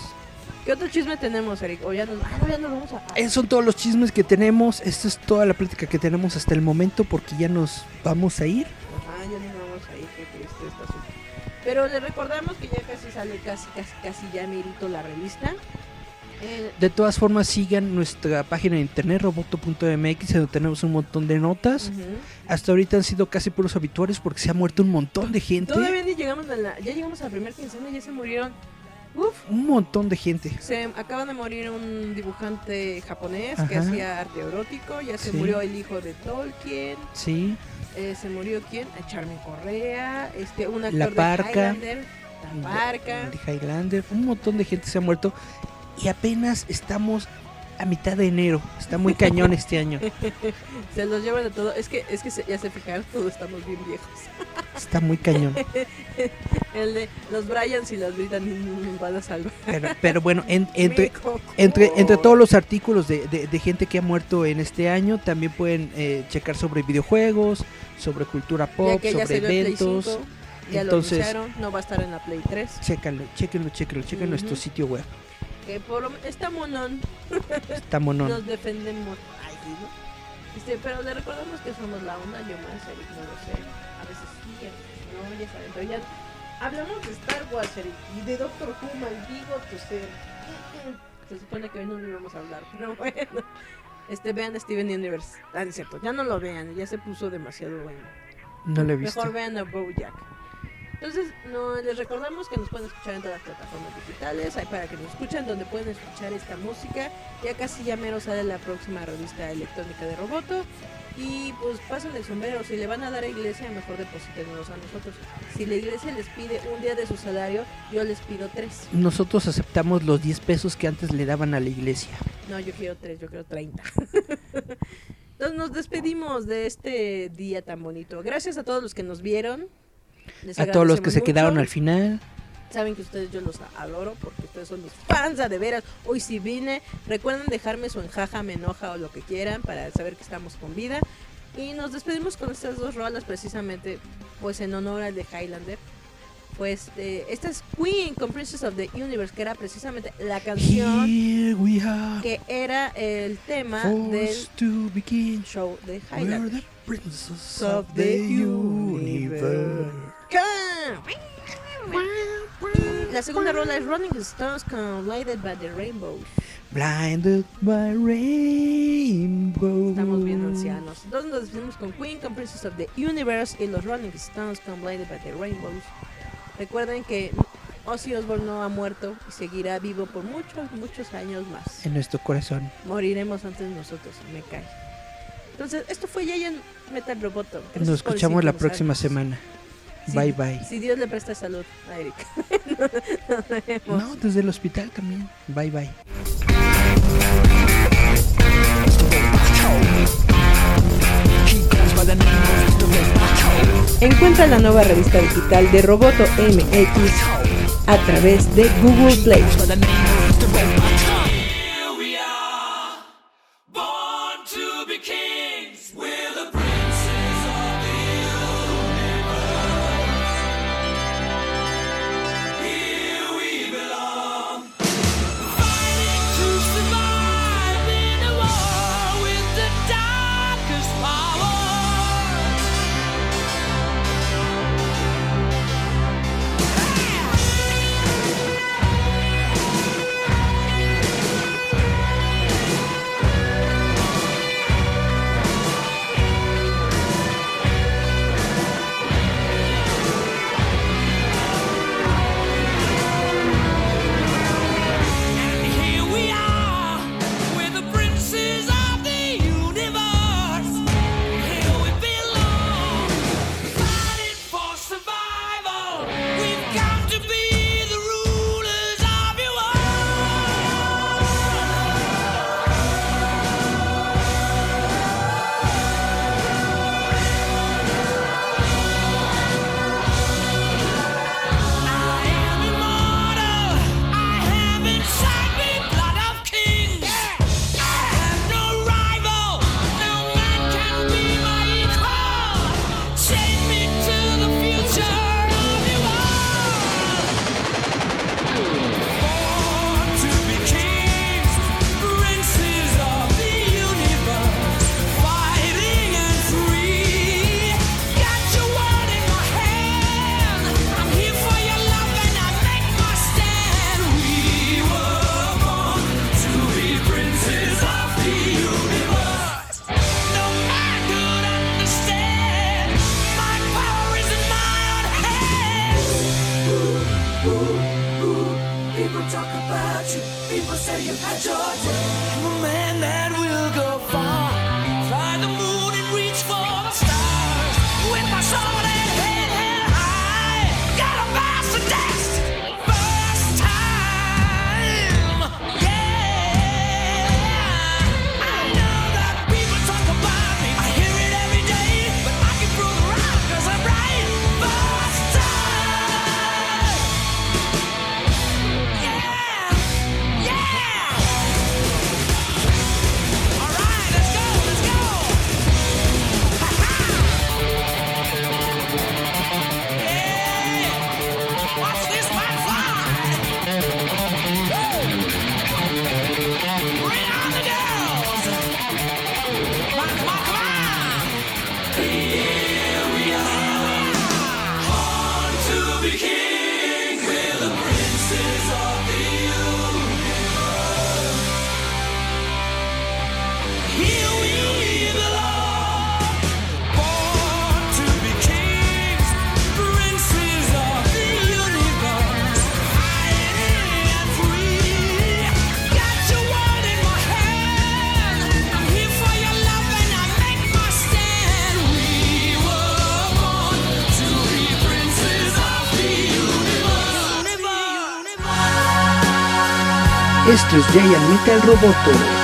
¿Qué otro chisme tenemos, Eric? O ya nos, ah, no, ya nos vamos a. Esos son todos los chismes que tenemos. Esta es toda la plática que tenemos hasta el momento porque ya nos vamos a ir. Ah, ya nos vamos a ir, qué triste asunto. Pero les recordamos que ya casi sale, casi, casi, casi ya mirito la revista. De todas formas, sigan nuestra página de internet roboto.mx, donde tenemos un montón de notas. Hasta ahorita han sido casi puros habituales porque se ha muerto un montón de gente. Todavía ni llegamos a la, ya llegamos a la primera quincena y ya se murieron. Uf, Un montón de gente. se acaban de morir un dibujante japonés que hacía arte erótico, ya se Sí. murió el hijo de Tolkien, Sí. eh, se murió quién, Eh, Charmen Correa, este, un actor La de Parca. Highlander, La Parca. De Highlander. Un montón de gente se ha muerto. Y apenas estamos a mitad de enero. Está muy cañón este año. Se los llevan de todo. Es que, es que se- ya se fijaron, todos estamos bien viejos. Está muy cañón. El de los Bryans y las Britan van a salvar. Pero, pero bueno, en- entre. Entre, entre todos los artículos de, de- de gente que ha muerto en este año, también pueden eh, checar sobre videojuegos, sobre cultura pop, sobre eventos. 5, ya Entonces- lo no va a estar en la Play 3. Chécalo, chéquenlo, chéquenlo, chequen Ujú. nuestro sitio web. Que por lo está monón, Está monón. nos defendemos. Ay, sí, ¿no? Este, pero le recordamos que somos la onda, yo más, Eric, no lo sé. A veces sí, a veces no, ya saben. Pero ya hablamos de Star Wars, Eric, y de Doctor Who, maldigo tu ser. Se supone que hoy no lo íbamos a hablar, pero bueno. Este, vean Steven Universe. Ah, es cierto, ya no lo vean, ya se puso demasiado bueno. No lo he visto. Mejor vean a Bojack. Entonces, no, les recordamos que nos pueden escuchar en todas las plataformas digitales, hay para que nos escuchen, donde pueden escuchar esta música. Ya casi ya mero sale la próxima revista electrónica de Roboto. Y pues pasen el sombrero, si le van a dar a iglesia, mejor deposítenos a nosotros. Si la iglesia les pide un día de su salario, yo les pido tres. Nosotros aceptamos los 10 pesos que antes le daban a la iglesia. No, yo quiero tres, yo quiero 30. Entonces nos despedimos de este día tan bonito. Gracias a todos los que nos vieron. Les A todos los que se quedaron al final. Saben que ustedes yo los adoro porque ustedes son mis fans de veras. Hoy sí vine. Recuerden dejarme su enjaja, me enoja o lo que quieran para saber que estamos con vida. Y nos despedimos con estas dos rolas precisamente pues en honor al de Highlander. Pues eh, esta es Queen con Princess of the Universe, que era precisamente la canción que era el tema del show de Highlander. the princess of the universe. La segunda rola es Running Stones con Lighted by the Rainbow. Blinded by rainbow. Estamos bien ancianos. Entonces nos despedimos con Queen, con Princess of the Universe y los Rolling Stones con Blinded by the Rainbows. Recuerden que Ozzy Osbourne no ha muerto y seguirá vivo por muchos, muchos años más. En nuestro corazón. Moriremos antes nosotros, me cae. Entonces, esto fue Yayan Metal Roboto. Nos escuchamos la próxima semana. Bye bye. Si Dios le presta salud a Eric. Nos vemos. No, desde el hospital también. Bye bye. Encuentra la nueva revista digital de Roboto MX a través de Google Play. at your death. Just Jay admite al roboto.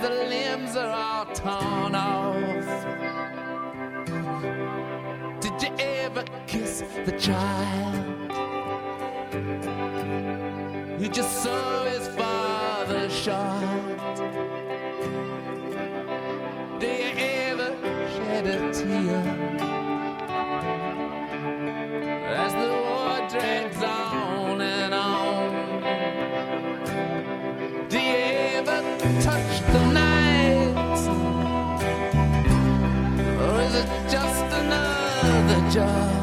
the limbs are all torn off. Did you ever kiss the child? You just saw his father shot. job.